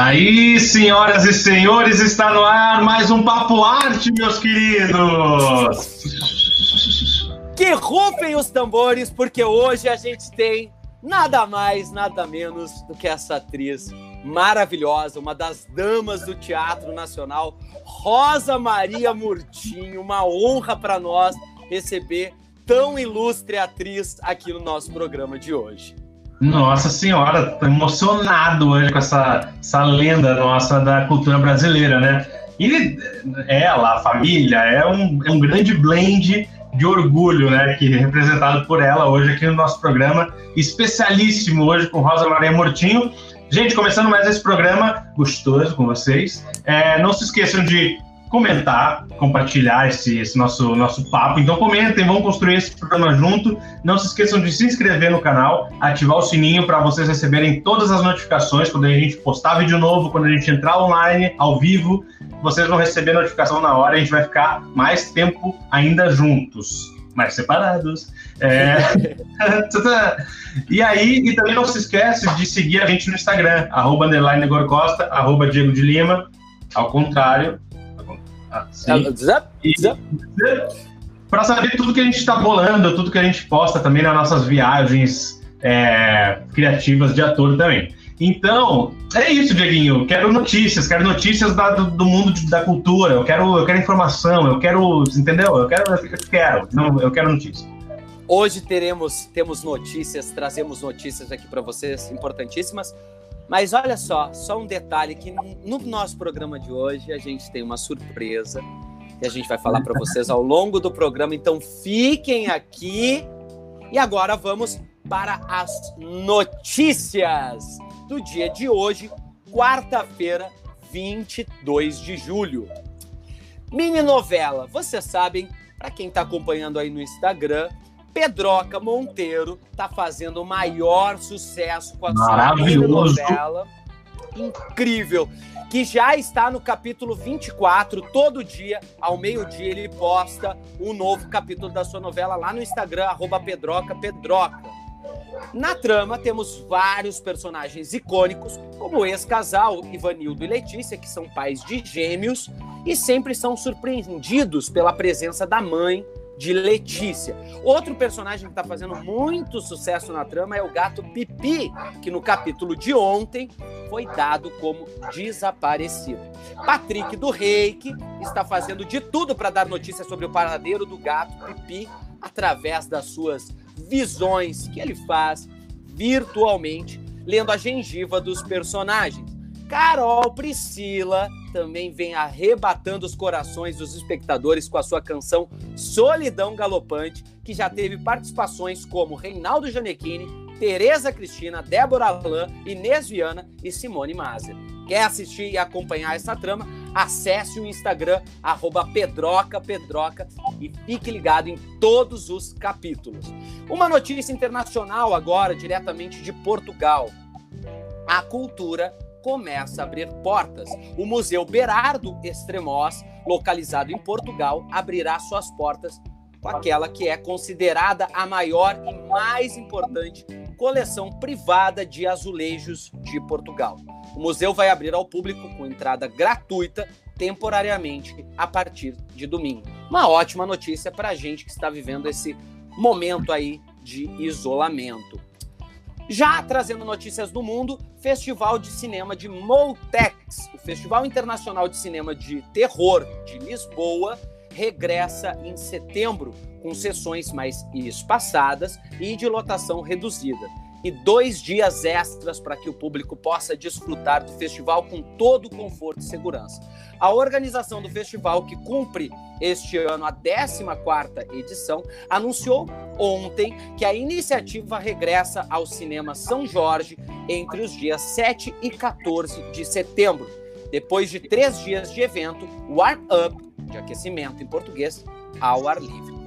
Aí, senhoras e senhores, está no ar mais um Papo Arte, meus queridos! Que rufem os tambores, porque hoje a gente tem nada mais, nada menos do que essa atriz maravilhosa, uma das damas do Teatro Nacional, Rosa Maria Murtinho. Uma honra para nós receber tão ilustre atriz aqui no nosso programa de hoje. Nossa senhora, tô emocionado hoje com essa, essa lenda nossa da cultura brasileira, né? E ela, a família, é um, é um grande blend de orgulho, né? Que é representado por ela hoje aqui no nosso programa, especialíssimo hoje com Rosa Maria Mortinho. Gente, começando mais esse programa gostoso com vocês. É, não se esqueçam de comentar, compartilhar esse, esse, nosso, nosso papo. Então comentem, vamos construir esse programa junto. Não se esqueçam de se inscrever no canal, ativar o sininho para vocês receberem todas as notificações quando a gente postar vídeo novo, quando a gente entrar online, ao vivo. Vocês vão receber notificação na hora, a gente vai ficar mais tempo ainda juntos. Mais separados. É... e aí, e também não se esquece de seguir a gente no Instagram, arroba underline Costa, arroba Diego de Lima. Ao contrário, para saber tudo que a gente está bolando, tudo que a gente posta também nas nossas viagens é, criativas de ator também. Então, é isso, Dieguinho. Quero notícias, quero notícias da, do, do, mundo de, da cultura, eu quero, eu quero informação, eu quero, entendeu? Eu quero, eu quero, não, eu quero notícias. Hoje teremos temos notícias, trazemos notícias aqui para vocês importantíssimas. Mas olha só, só um detalhe que no nosso programa de hoje a gente tem uma surpresa que a gente vai falar para vocês ao longo do programa. Então fiquem aqui. E agora vamos para as notícias do dia de hoje, quarta-feira, 22 de julho. Mini novela. Vocês sabem, para quem está acompanhando aí no Instagram, Pedroca Monteiro tá fazendo o maior sucesso com a sua novela. Incrível. Que já está no capítulo 24. Todo dia, ao meio-dia, ele posta um novo capítulo da sua novela lá no Instagram, arroba Pedroca Pedroca. Na trama, temos vários personagens icônicos, como o ex-casal Ivanildo e Letícia, que são pais de gêmeos e sempre são surpreendidos pela presença da mãe de Letícia. Outro personagem que está fazendo muito sucesso na trama é o gato Pipi, que no capítulo de ontem foi dado como desaparecido. Patrick do Reiki está fazendo de tudo para dar notícias sobre o paradeiro do gato Pipi através das suas visões que ele faz virtualmente, lendo a gengiva dos personagens. Carol Priscila também vem arrebatando os corações dos espectadores com a sua canção Solidão Galopante, que já teve participações como Reinaldo Gianecchini, Tereza Cristina, Débora Alain, Inês Viana e Simone Mazer. Quer assistir e acompanhar essa trama? Acesse o Instagram, arroba Pedroca Pedroca e fique ligado em todos os capítulos. Uma notícia internacional agora, diretamente de Portugal. A cultura começa a abrir portas. O Museu Berardo Extremós, localizado em Portugal, abrirá suas portas com aquela que é considerada a maior e mais importante coleção privada de azulejos de Portugal. O museu vai abrir ao público com entrada gratuita temporariamente a partir de domingo. Uma ótima notícia para a gente que está vivendo esse momento aí de isolamento. Já trazendo notícias do mundo, Festival de Cinema de Moltex, o Festival Internacional de Cinema de Terror de Lisboa, regressa em setembro, com sessões mais espaçadas e de lotação reduzida e dois dias extras para que o público possa desfrutar do festival com todo conforto e segurança. A organização do festival, que cumpre este ano a 14ª edição, anunciou ontem que a iniciativa regressa ao Cinema São Jorge entre os dias 7 e 14 de setembro. Depois de três dias de evento, Warm Up, de aquecimento em português, ao ar livre.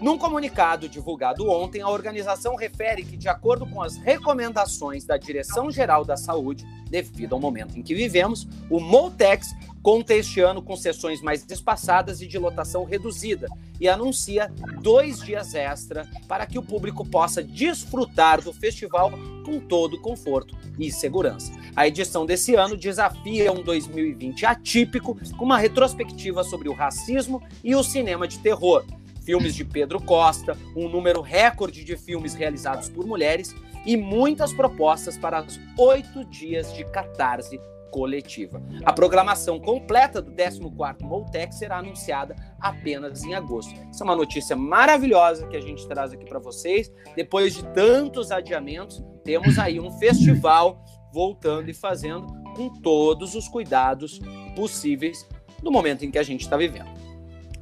Num comunicado divulgado ontem, a organização refere que, de acordo com as recomendações da Direção-Geral da Saúde, devido ao momento em que vivemos, o Moltex conta este ano com sessões mais espaçadas e de lotação reduzida e anuncia dois dias extra para que o público possa desfrutar do festival com todo conforto e segurança. A edição desse ano desafia um 2020 atípico com uma retrospectiva sobre o racismo e o cinema de terror. Filmes de Pedro Costa, um número recorde de filmes realizados por mulheres e muitas propostas para os oito dias de catarse coletiva. A programação completa do 14º Moltec será anunciada apenas em agosto. Essa é uma notícia maravilhosa que a gente traz aqui para vocês. Depois de tantos adiamentos, temos aí um festival voltando e fazendo com todos os cuidados possíveis no momento em que a gente está vivendo.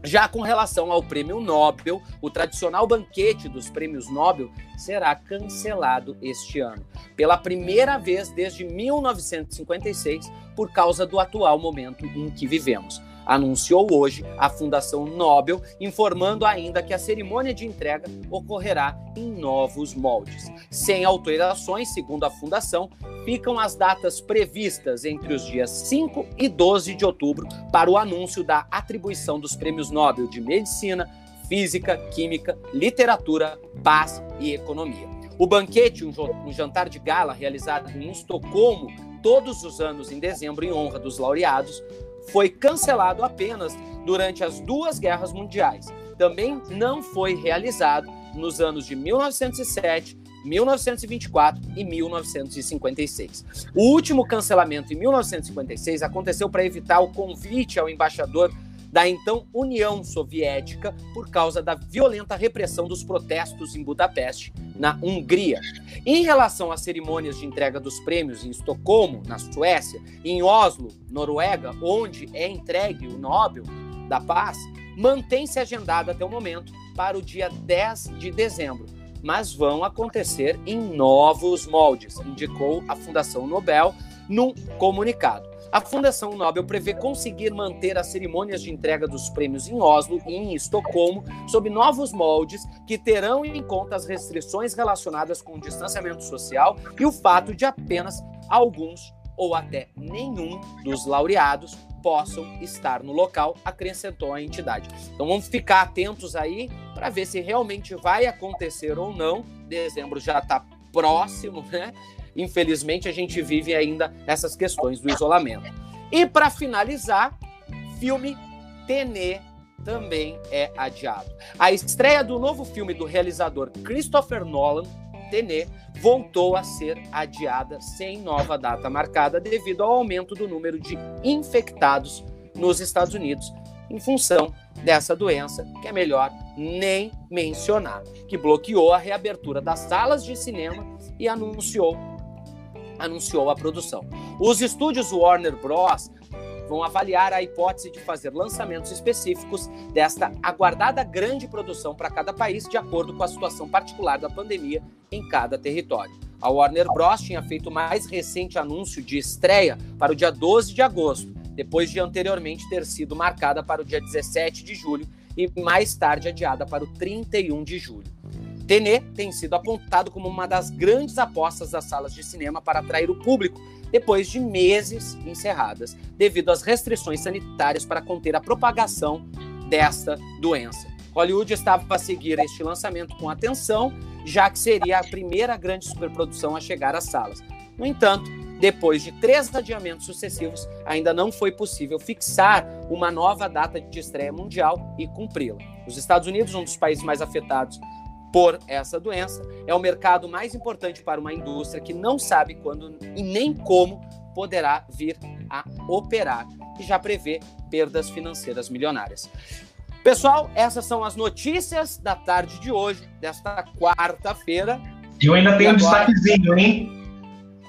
Já com relação ao prêmio Nobel, o tradicional banquete dos prêmios Nobel será cancelado este ano, pela primeira vez desde 1956, por causa do atual momento em que vivemos anunciou hoje a Fundação Nobel, informando ainda que a cerimônia de entrega ocorrerá em novos moldes. Sem alterações, segundo a Fundação, ficam as datas previstas entre os dias 5 e 12 de outubro para o anúncio da atribuição dos prêmios Nobel de Medicina, Física, Química, Literatura, Paz e Economia. O banquete, um jantar de gala realizado em Estocolmo todos os anos em dezembro em honra dos laureados, foi cancelado apenas durante as duas guerras mundiais. Também não foi realizado nos anos de 1907, 1924 e 1956. O último cancelamento em 1956 aconteceu para evitar o convite ao embaixador da então União Soviética por causa da violenta repressão dos protestos em Budapeste, na Hungria. Em relação às cerimônias de entrega dos prêmios em Estocolmo, na Suécia, e em Oslo, Noruega, onde é entregue o Nobel da Paz, mantém-se agendada até o momento para o dia 10 de dezembro, mas vão acontecer em novos moldes, indicou a Fundação Nobel num comunicado. A Fundação Nobel prevê conseguir manter as cerimônias de entrega dos prêmios em Oslo e em Estocolmo sob novos moldes que terão em conta as restrições relacionadas com o distanciamento social e o fato de apenas alguns ou até nenhum dos laureados possam estar no local, acrescentou a entidade. Então vamos ficar atentos aí para ver se realmente vai acontecer ou não. Dezembro já está próximo, né? Infelizmente, a gente vive ainda essas questões do isolamento. E para finalizar, filme Tenê também é adiado. A estreia do novo filme do realizador Christopher Nolan, Tenê, voltou a ser adiada sem nova data marcada devido ao aumento do número de infectados nos Estados Unidos em função dessa doença, que é melhor nem mencionar, que bloqueou a reabertura das salas de cinema e anunciou anunciou a produção. Os estúdios Warner Bros. vão avaliar a hipótese de fazer lançamentos específicos desta aguardada grande produção para cada país, de acordo com a situação particular da pandemia em cada território. A Warner Bros. tinha feito o mais recente anúncio de estreia para o dia 12 de agosto, depois de anteriormente ter sido marcada para o dia 17 de julho e mais tarde adiada para o 31 de julho. Tenê tem sido apontado como uma das grandes apostas das salas de cinema para atrair o público depois de meses encerradas, devido às restrições sanitárias para conter a propagação desta doença. Hollywood estava a seguir este lançamento com atenção, já que seria a primeira grande superprodução a chegar às salas. No entanto, depois de três adiamentos sucessivos, ainda não foi possível fixar uma nova data de estreia mundial e cumpri-la. Os Estados Unidos, um dos países mais afetados por essa doença, é o mercado mais importante para uma indústria que não sabe quando e nem como poderá vir a operar e já prevê perdas financeiras milionárias. Pessoal, essas são as notícias da tarde de hoje, desta quarta-feira. Eu ainda tenho um destaquezinho, hein?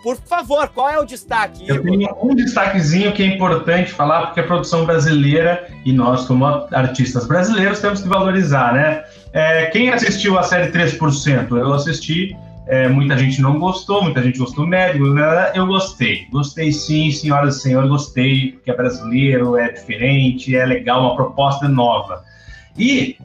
Por favor, qual é o destaque? Eu tenho um destaquezinho que é importante falar, porque a produção brasileira e nós, como artistas brasileiros, temos que valorizar, né? É, quem assistiu a série 3%? Eu assisti, é, muita gente não gostou, muita gente gostou médio, né? eu gostei. Gostei sim, senhoras e senhores, gostei, porque é brasileiro, é diferente, é legal, uma proposta nova. E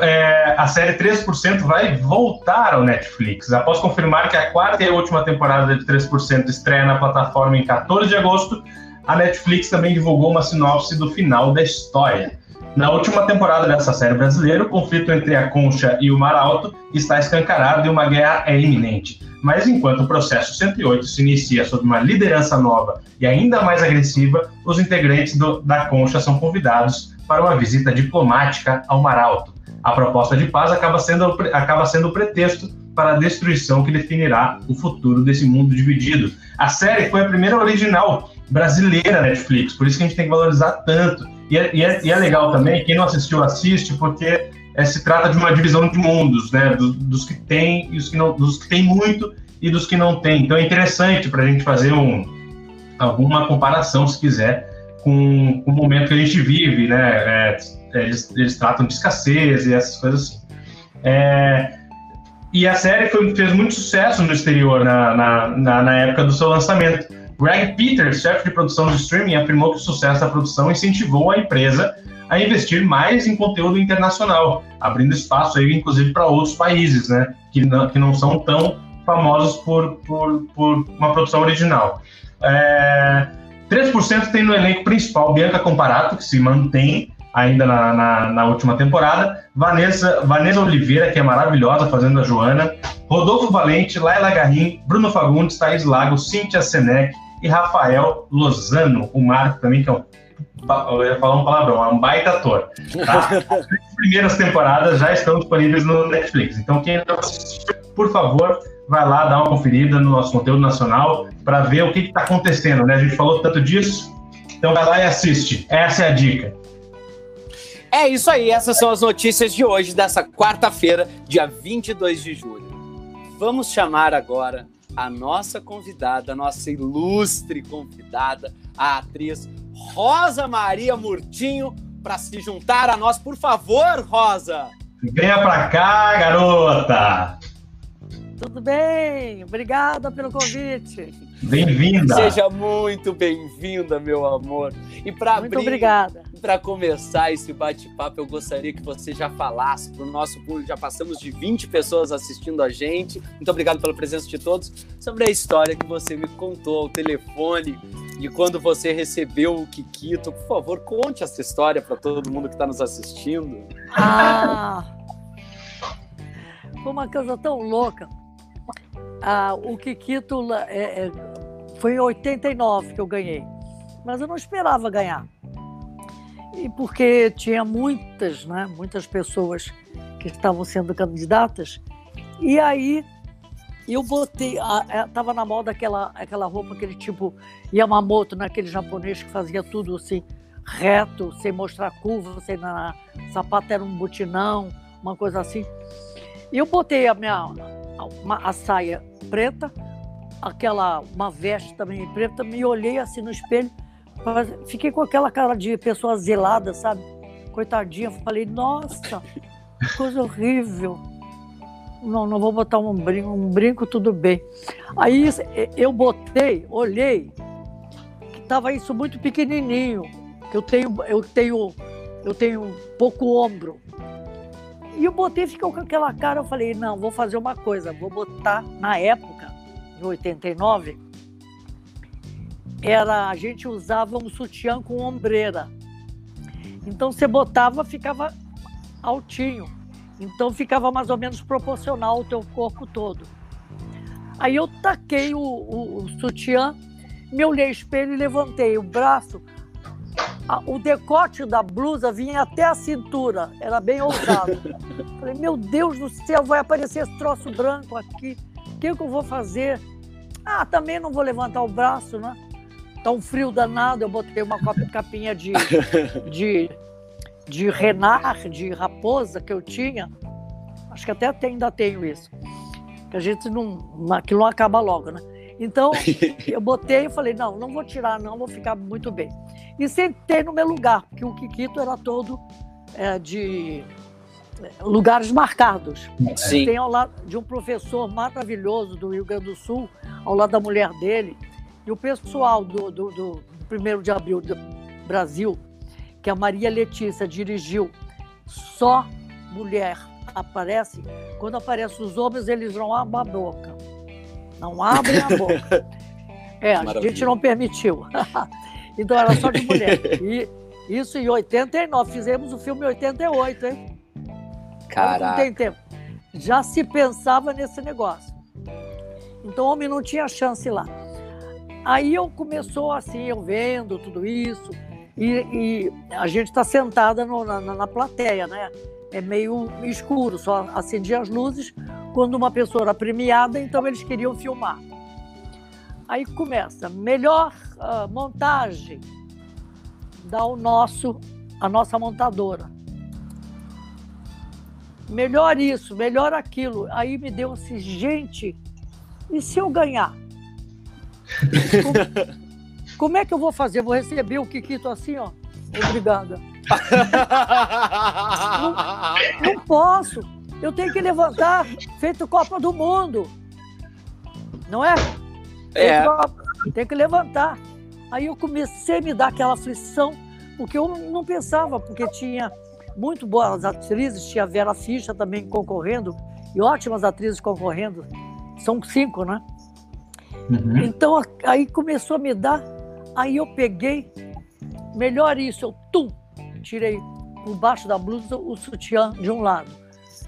é, a série 3% vai voltar ao Netflix. Após confirmar que a quarta e última temporada de 3% estreia na plataforma em 14 de agosto, a Netflix também divulgou uma sinopse do final da história. Na última temporada dessa série brasileira, o conflito entre a Concha e o Mar Alto está escancarado e uma guerra é iminente. Mas enquanto o processo 108 se inicia sob uma liderança nova e ainda mais agressiva, os integrantes do, da Concha são convidados para uma visita diplomática ao Mar Alto. A proposta de paz acaba sendo, acaba sendo o pretexto para a destruição que definirá o futuro desse mundo dividido. A série foi a primeira original brasileira Netflix, por isso que a gente tem que valorizar tanto. E é, e é, e é legal também, quem não assistiu, assiste, porque é, se trata de uma divisão de mundos, né? Do, dos que tem e os que não, dos que tem muito e dos que não tem. Então é interessante para a gente fazer um, alguma comparação, se quiser, com, com, o momento que a gente vive, né? É, eles, eles, tratam de escassez e essas coisas assim. É, e a série foi, fez muito sucesso no exterior na, na, na, na época do seu lançamento. Greg Peters, chefe de produção de streaming, afirmou que o sucesso da produção incentivou a empresa a investir mais em conteúdo internacional, abrindo espaço aí, inclusive, para outros países, né, que não, que não são tão famosos por, por, por uma produção original. É, 3% tem no elenco principal Bianca Comparato, que se mantém ainda na, na, na, última temporada, Vanessa, Vanessa Oliveira, que é maravilhosa, fazendo a Joana, Rodolfo Valente, Laila Garrin, Bruno Fagundes, Thaís Lago, Cíntia Senec e Rafael Lozano, o Marco também, que é um eu ia falar um palavrão, é um baita ator. Tá? As primeiras temporadas já estão disponíveis no Netflix. Então, quem não assistiu, por favor, vai lá dar uma conferida no nosso conteúdo nacional para ver o que está acontecendo. Né? A gente falou tanto disso, então vai lá e assiste. Essa é a dica. É isso aí, essas são as notícias de hoje, dessa quarta-feira, dia 22 de julho. Vamos chamar agora a nossa convidada, a nossa ilustre convidada, a atriz Rosa Maria Murtinho para se juntar a nós. Por favor, Rosa! Venha para cá, garota! Tudo bem? Obrigada pelo convite. Bem-vinda. Seja muito bem-vinda, meu amor. E para Muito abrir, obrigada. Para começar esse bate-papo, eu gostaria que você já falasse para o nosso público. Já passamos de 20 pessoas assistindo a gente. Muito obrigado pela presença de todos. Sobre a história que você me contou ao telefone de quando você recebeu o Kikito. Por favor, conte essa história para todo mundo que está nos assistindo. Ah! Foi uma coisa tão louca. Ah, o Kikito é, é, foi em 89 que eu ganhei, mas eu não esperava ganhar. E porque tinha muitas, né, muitas pessoas que estavam sendo candidatas, e aí eu botei, estava é, na moda aquela, aquela roupa, aquele tipo Yamamoto, né, aquele japonês que fazia tudo assim, reto, sem mostrar curva, sem na, sapato era um butinão, uma coisa assim. E eu botei a minha uma, a saia preta, aquela uma veste também preta, me olhei assim no espelho, fiquei com aquela cara de pessoa zelada, sabe? Coitadinha, falei, nossa, coisa horrível. Não, não vou botar um brinco, um brinco, tudo bem. Aí eu botei, olhei, que estava isso muito pequenininho, que eu tenho, eu tenho, eu tenho pouco ombro. E eu botei, ficou com aquela cara, eu falei, não, vou fazer uma coisa, vou botar, na época, em 89, era, a gente usava um sutiã com ombreira. Então você botava, ficava altinho. Então ficava mais ou menos proporcional ao teu corpo todo. Aí eu taquei o, o, o sutiã, me olhei espelho e levantei o braço o decote da blusa vinha até a cintura, era bem ousado. Falei, meu Deus do céu, vai aparecer esse troço branco aqui, o que, que eu vou fazer? Ah, também não vou levantar o braço, né? Tá um frio danado, eu botei uma capinha de, de, de renar, de raposa que eu tinha. Acho que até ainda tenho isso. Que a gente não. Aquilo não acaba logo, né? Então, eu botei e falei, não, não vou tirar, não, vou ficar muito bem. E sentei no meu lugar, porque o Kikito era todo é, de é, lugares marcados. Sim. Tem ao lado de um professor maravilhoso do Rio Grande do Sul, ao lado da mulher dele, e o pessoal do, do, do 1 de abril do Brasil, que a Maria Letícia dirigiu, só mulher aparece. Quando aparecem os homens, eles não abrem a boca. Não abrem a boca. É, a gente não permitiu. Então era só de mulher. E isso em 89. Fizemos o filme em 88, hein? Caraca. Não tem tempo. Já se pensava nesse negócio. Então o homem não tinha chance lá. Aí eu começou assim, eu vendo tudo isso, e, e a gente está sentada no, na, na plateia, né? É meio escuro, só acendia as luzes quando uma pessoa era premiada, então eles queriam filmar. Aí começa, melhor uh, montagem dá o nosso, a nossa montadora. Melhor isso, melhor aquilo. Aí me deu assim, gente, e se eu ganhar? Como, como é que eu vou fazer? Vou receber o Kikito assim, ó. Obrigada. não, não posso. Eu tenho que levantar, feito Copa do Mundo. Não é? É. Tem que levantar. Aí eu comecei a me dar aquela aflição, porque eu não pensava, porque tinha muito boas atrizes, tinha a Vera Ficha também concorrendo, e ótimas atrizes concorrendo. São cinco, né? Uhum. Então aí começou a me dar, aí eu peguei, melhor isso, eu tum, tirei por baixo da blusa o sutiã de um lado.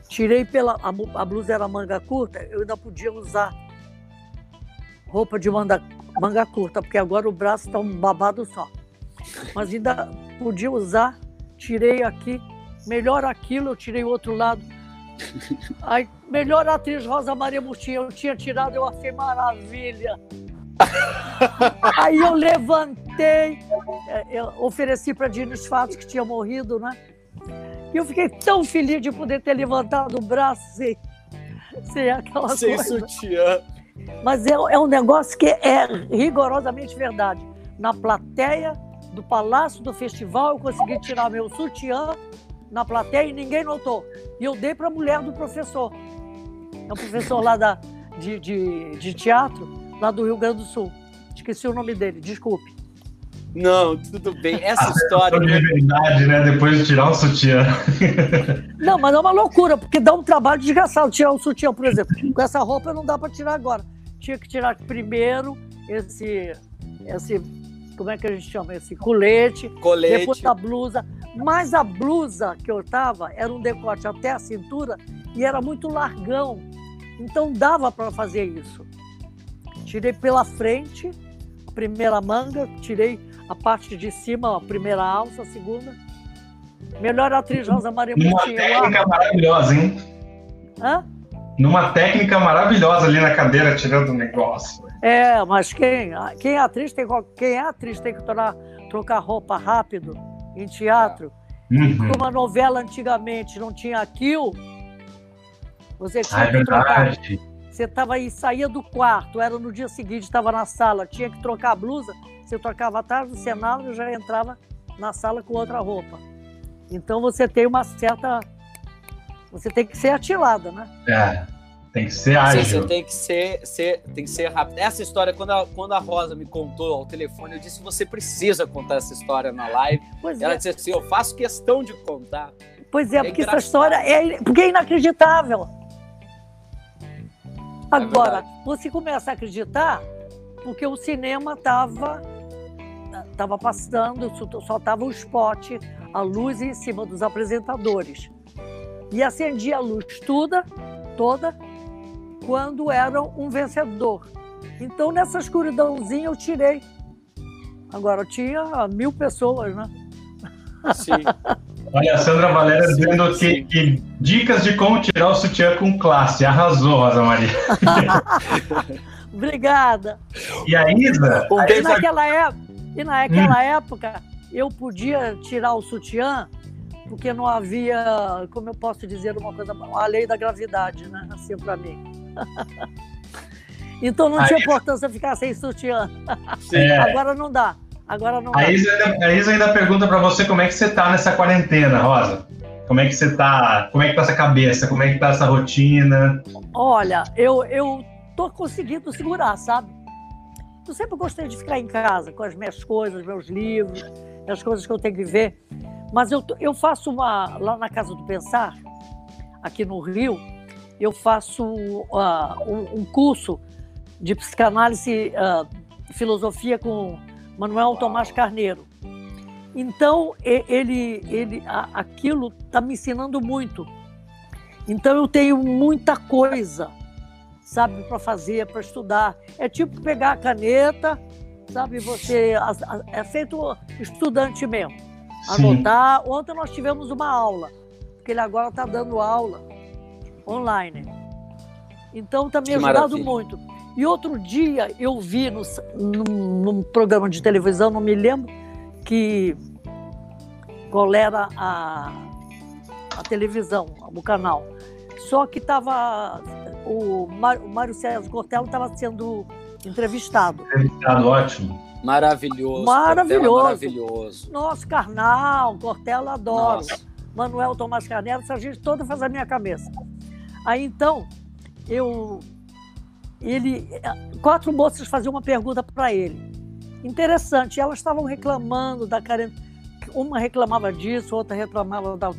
Tirei pela. A, a blusa era manga curta, eu ainda podia usar roupa de manga, manga curta, porque agora o braço está um babado só. Mas ainda podia usar, tirei aqui, melhor aquilo, eu tirei o outro lado. Aí, melhor atriz Rosa Maria Mutinha, eu tinha tirado, eu achei maravilha. Aí eu levantei, é, eu ofereci para Diniz Fatos, que tinha morrido, né? E eu fiquei tão feliz de poder ter levantado o braço sem, sem aquela sem coisa. Sem sutiã. Mas é, é um negócio que é rigorosamente verdade. Na plateia do Palácio do Festival, eu consegui tirar meu sutiã na plateia e ninguém notou. E eu dei para a mulher do professor. É um professor lá da, de, de, de teatro, lá do Rio Grande do Sul. Esqueci o nome dele, desculpe. Não, tudo bem. Essa história. De verdade, né? Depois de tirar o sutiã. Não, mas é uma loucura, porque dá um trabalho desgraçado tirar o sutiã, por exemplo. Com essa roupa não dá para tirar agora. Tinha que tirar primeiro esse, esse. Como é que a gente chama? Esse colete. Colete. Depois a blusa. Mas a blusa que eu tava era um decote até a cintura e era muito largão. Então dava para fazer isso. Tirei pela frente a primeira manga, tirei a parte de cima, a primeira alça, a segunda. Melhor atriz Rosa Maria Numa técnica maravilhosa, hein? Hã? Numa técnica maravilhosa ali na cadeira, tirando o negócio. É, mas quem, quem é atriz tem, quem é atriz tem que trocar roupa rápido em teatro. Uhum. Como a novela antigamente não tinha aquilo, você tinha ah, que trocar. Você estava aí, saía do quarto, era no dia seguinte, estava na sala, tinha que trocar a blusa, você trocava atrás do cenário e já entrava na sala com outra roupa. Então você tem uma certa. Você tem que ser atilada, né? É, tem que ser ágil. Sim, você tem que ser, ser, tem que ser rápido. Essa história, quando a, quando a Rosa me contou ao telefone, eu disse: você precisa contar essa história na live. Pois Ela é. disse assim: eu faço questão de contar. Pois é, é porque engraçado. essa história é, porque é inacreditável. É Agora, é você começa a acreditar porque o cinema estava tava passando, só estava o spot, a luz em cima dos apresentadores. E acendia a luz toda, toda, quando era um vencedor. Então, nessa escuridãozinha, eu tirei. Agora, tinha mil pessoas, né? Sim. Olha, a Sandra Valéria dizendo que, que, dicas de como tirar o sutiã com classe. Arrasou, Rosa Maria. Obrigada. E a Isa? Um e, naquela época, e naquela hum. época, eu podia tirar o sutiã porque não havia, como eu posso dizer uma coisa, a lei da gravidade, né? Assim, para mim. Então não tinha importância ficar sem sutiã. É. Agora não dá. Agora não. A Isa, ainda, a Isa ainda pergunta para você como é que você tá nessa quarentena, Rosa. Como é que você tá? Como é que tá essa cabeça? Como é que tá essa rotina? Olha, eu, eu tô conseguindo segurar, sabe? Eu sempre gostei de ficar em casa com as minhas coisas, meus livros, as coisas que eu tenho que ver. Mas eu, eu faço uma. Lá na Casa do Pensar, aqui no Rio, eu faço uh, um, um, curso de psicanálise, uh, filosofia com Manuel Tomás Carneiro. Então, ele, ele, aquilo está me ensinando muito. Então, eu tenho muita coisa, sabe, para fazer, para estudar. É tipo pegar a caneta, sabe, você. É feito estudante mesmo. Anotar. Sim. Ontem nós tivemos uma aula, porque ele agora está dando aula online. Então, está me ajudando muito. E outro dia eu vi no, num, num programa de televisão, não me lembro, que qual era a, a televisão, o canal. Só que estava. O, o Mário César Cortella estava sendo entrevistado. Entrevistado, ótimo. Maravilhoso. Maravilhoso. maravilhoso. Nosso Carnal, Cortella adoro. Nossa. Manuel Tomás Carneiro, essa gente toda faz a minha cabeça. Aí então, eu. Ele. Quatro moças faziam uma pergunta para ele. Interessante, elas estavam reclamando da carência uma reclamava disso, outra reclamava da.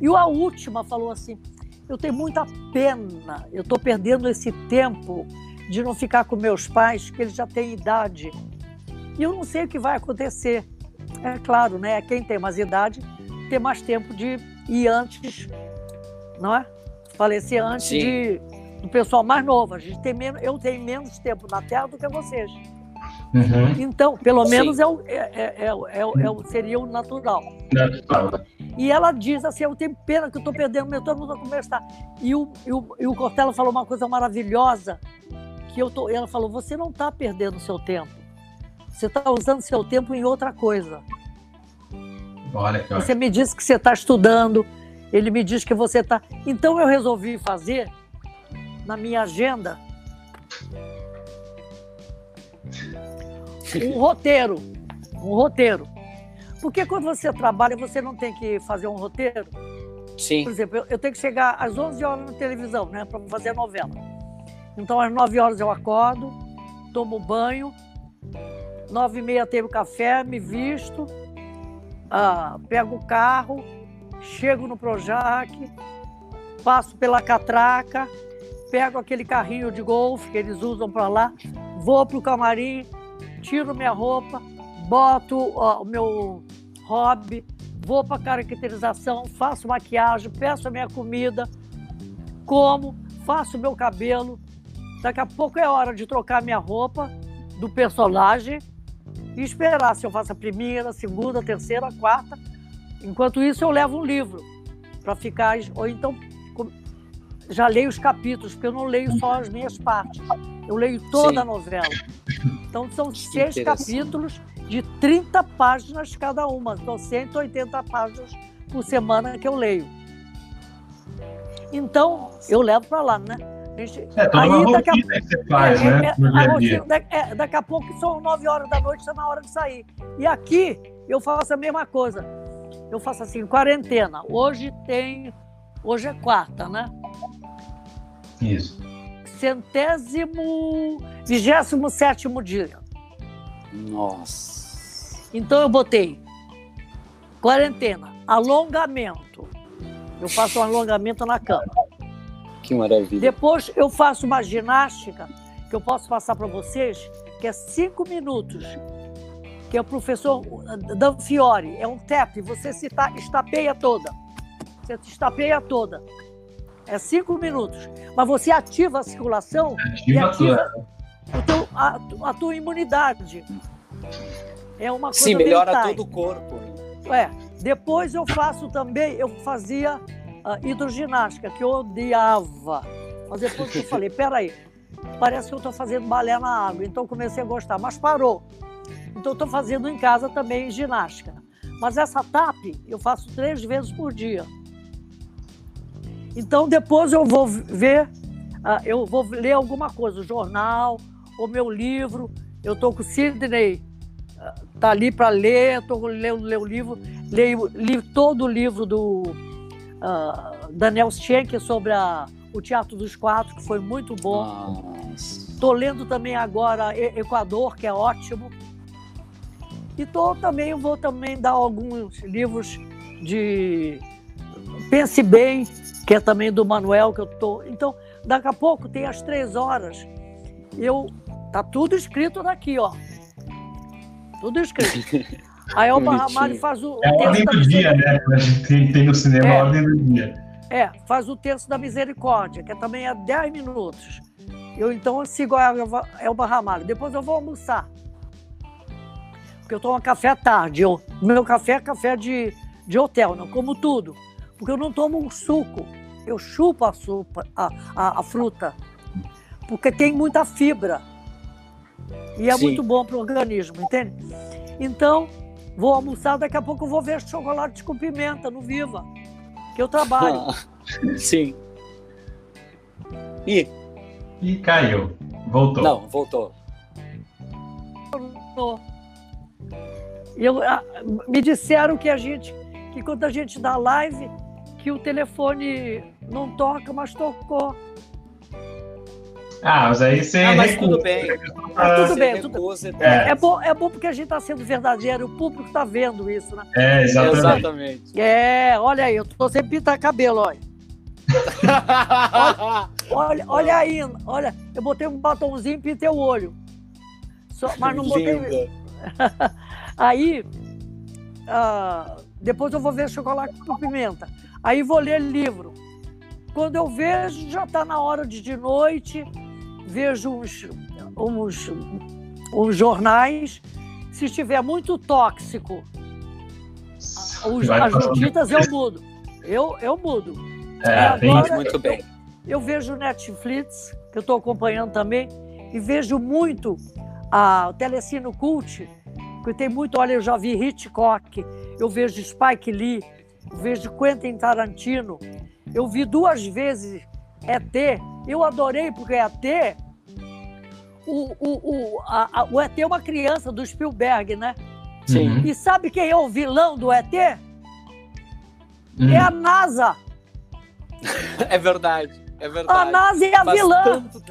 E a última falou assim: eu tenho muita pena, eu estou perdendo esse tempo de não ficar com meus pais, que eles já têm idade. E eu não sei o que vai acontecer. É claro, né? Quem tem mais idade tem mais tempo de ir antes, não é? Falecer antes de, do pessoal mais novo. A gente tem menos, eu tenho menos tempo na Terra do que vocês. Uhum. Então, pelo menos é o, é, é, é, seria o natural. natural. E ela diz assim: Eu tenho pena que eu estou perdendo meu todo mundo vai conversar. E o, e, o, e o Cortella falou uma coisa maravilhosa: que eu tô, ela falou, você não está perdendo seu tempo. Você está usando seu tempo em outra coisa. Olha você me disse que você está estudando, ele me diz que você está. Então eu resolvi fazer na minha agenda um roteiro. Um roteiro. Porque quando você trabalha, você não tem que fazer um roteiro? Sim. Por exemplo, eu, tenho que chegar às 11 horas na televisão, né, para fazer a novela. Então, às 9 horas eu acordo, tomo banho, 9 e meia tenho café, me visto, ah, pego o carro, chego no Projac, passo pela catraca, pego aquele carrinho de golfe que eles usam para lá, vou para o camarim, tiro minha roupa, boto ó, o meu hobby, vou para caracterização, faço maquiagem, peço a minha comida, como, faço meu cabelo. Daqui a pouco é hora de trocar minha roupa do personagem e esperar se eu faço a primeira, segunda, terceira, quarta. Enquanto isso, eu levo um livro para ficar. Ou então, já leio os capítulos, porque eu não leio só as minhas partes. Eu leio toda Sim. a novela. Então, são seis capítulos de 30 páginas cada uma. Então, 180 páginas por semana que eu leio. Então, eu levo para lá, né? Gente, é, aí, daqui a, que você faz, é, né? É, a rotina, é, daqui a pouco são 9 horas da noite, está na hora de sair. E aqui eu faço a mesma coisa. Eu faço assim, quarentena. Hoje tem. Hoje é quarta, né? Isso centésimo, vigésimo sétimo dia. Nossa. Então eu botei quarentena, alongamento. Eu faço um alongamento na cama. Que maravilha. Depois eu faço uma ginástica que eu posso passar para vocês, que é cinco minutos, que é o professor Dan Fiore. É um tap, você se estapeia toda. Você se estapeia toda. É cinco minutos. Mas você ativa a circulação ativa e ativa o teu, a, a, tua imunidade. É uma coisa Sim, melhora todo o corpo. É. Depois eu faço também, eu fazia uh, hidroginástica, que eu odiava. Mas depois eu falei, peraí, parece que eu estou fazendo balé na água. Então comecei a gostar, mas parou. Então estou fazendo em casa também ginástica. Mas essa TAP eu faço três vezes por dia. Então depois eu vou ver, uh, eu vou ler alguma coisa, o jornal, o meu livro. Eu estou com o Sidney, uh, tá ali para ler, estou lendo o livro, leio, li todo o livro do uh, Daniel Schenck sobre a, o Teatro dos Quatro, que foi muito bom. Estou lendo também agora Equador, que é ótimo. E tô, também vou também dar alguns livros de Pense Bem, que é também do Manuel, que eu tô. Então, daqui a pouco tem as três horas. Eu tá tudo escrito daqui, ó. Tudo escrito. A Elba Ramalho faz o. É a ordem do dia, né? A gente tem, tem no cinema É. a ordem do dia. É, faz o terço da misericórdia, que é também é 10 minutos. Eu então sigo a Elba, Elba Ramalho. Depois eu vou almoçar. Porque eu tomo café à tarde. Eu, meu café é café de, de hotel, não como tudo. Porque eu não tomo um suco. Eu chupo a, sopa, a, a, a fruta. Porque tem muita fibra. E é Sim. muito bom para o organismo, entende? Então, vou almoçar, daqui a pouco eu vou ver chocolate com pimenta no Viva. Que eu trabalho. Sim. Ih, E caiu. Voltou. não, voltou. Eu, ah, me disseram que a gente, que quando a gente dá live, que o telefone não toca, mas tocou. Ah, mas aí você Ah, mas tudo bem. Ah, tudo bem, tudo É. É bom, é bom porque a gente está sendo verdadeiro, o público está vendo isso, né? É, exatamente. Exatamente. É, olha aí, eu tô sem pintar cabelo, olha. Olha, olha aí, olha, eu botei um batomzinho e pintei o olho. Só, mas não botei. Aí, ah, depois eu vou ver chocolate com pimenta. Aí vou ler livro. Quando eu vejo, já está na hora de de noite, vejo uns, uns, uns jornais. Se estiver muito tóxico, os, Vai as notícias eu mudo. Eu, eu mudo. É, Agora- Muito bem. Eu vejo Netflix, que eu estou acompanhando também, e vejo muito a o Telecino Cult, tem muito, olha, eu já vi Hitchcock, eu vejo Spike Lee, eu vejo Quentin Tarantino, eu vi duas vezes ET, eu adorei porque ET, o, o, o, a- a- o ET é uma criança do Spielberg, né? Sim. Uhum. E sabe quem é o vilão do ET? Uhum. É a NASA. É verdade. É A verdade. NASA é a Faz vilã. tanto.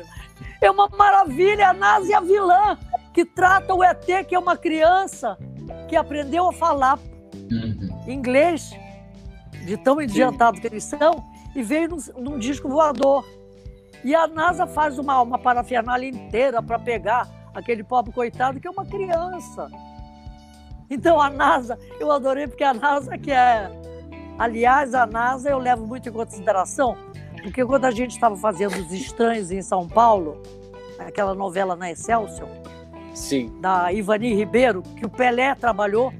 É uma maravilha, a NASA é a vilã que trata o ET, que é uma criança que aprendeu a falar Uhum. inglês, de tão adiantado que eles são, e veio num, num disco voador. E a NASA faz uma, uma parafernália inteira para pegar aquele pobre coitado que é uma criança. Então a NASA, eu adorei porque a NASA que é. Aliás, a NASA eu levo muito em consideração, porque quando a gente estava fazendo Os Estranhos em São Paulo, aquela novela na Excelsior, Sim. da Ivani Ribeiro, que o Pelé trabalhou.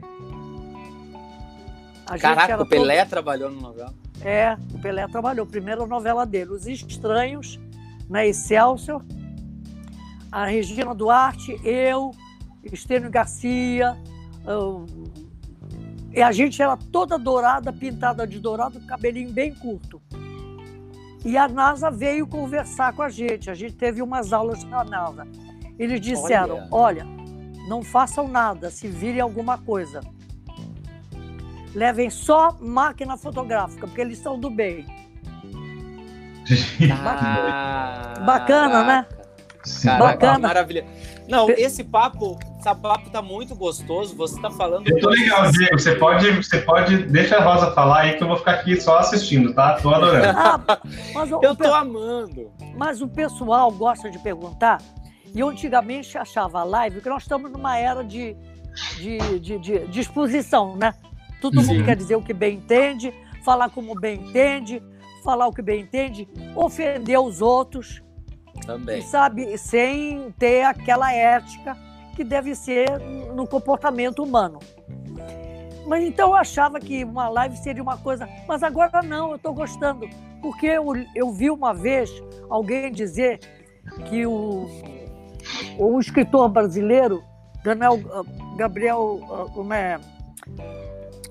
A Caraca, o Pelé trabalhou no novela. todo- É, o Pelé trabalhou. Primeira novela dele, Os Estranhos, na Excelsior. A Regina Duarte, eu, Estênio Garcia. eu- E a gente era toda dourada, pintada de dourado, cabelinho bem curto. E a NASA veio conversar com a gente. A gente teve umas aulas com a NASA. Eles disseram: olha, não façam nada, se virem alguma coisa. Levem só máquina fotográfica, porque eles são do bem. Ah, Bacana, né? Caraca, Bacana. maravilha. Não, esse papo, esse papo tá muito gostoso. Você tá falando. Eu tô legal, Diego. Você pode, você pode. Deixa a Rosa falar aí que eu vou ficar aqui só assistindo, tá? Tô adorando. Ah, o, Eu o tô amando. mas o pessoal gosta de perguntar, e eu antigamente achava a live, porque nós estamos numa era de, de, de, de- de exposição, né? Todo mundo Sim. quer dizer o que bem entende, falar como bem entende, falar o que bem entende, ofender os outros. Também. sabe, sem ter aquela ética que deve ser no comportamento humano. Mas então eu achava que uma live seria uma coisa, mas agora não, eu estou gostando, porque eu, eu vi uma vez alguém dizer que o, o escritor brasileiro, Daniel, ah, Gabriel, ah, como é?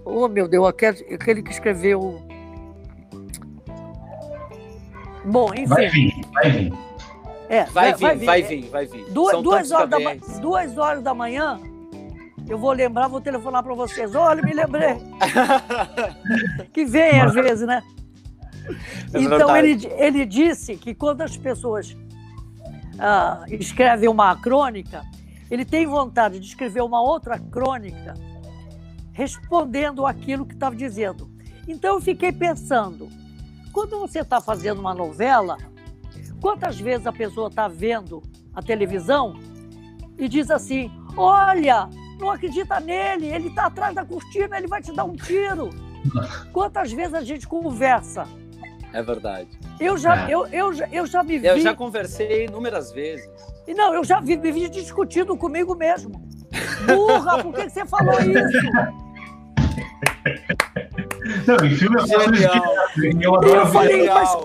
Oh meu Deus, aquele, aquele que escreveu. Bom, enfim. Vai vir, vai vir. É, Vai vir, vai vir, vai vir. Duas, duas, horas da, duas horas da manhã, eu vou lembrar, vou telefonar para vocês. Olha, me lembrei. que vem às vezes, né? É então, verdade. ele, ele disse que quando as pessoas ah, escrevem uma crônica, ele tem vontade de escrever uma outra crônica respondendo aquilo que estava dizendo. Então, eu fiquei pensando, quando você está fazendo uma novela, quantas vezes a pessoa está vendo a televisão e diz assim: Olha, não acredita nele, ele está atrás da cortina, ele vai te dar um tiro. Quantas vezes a gente conversa? É verdade. Eu já, é. eu, eu, eu já me vi. Eu já conversei inúmeras vezes. E não, eu já vi, me vi discutindo comigo mesmo. Burra, por que, que você falou isso? Não, em filme eu falo Eu adoro falei, mas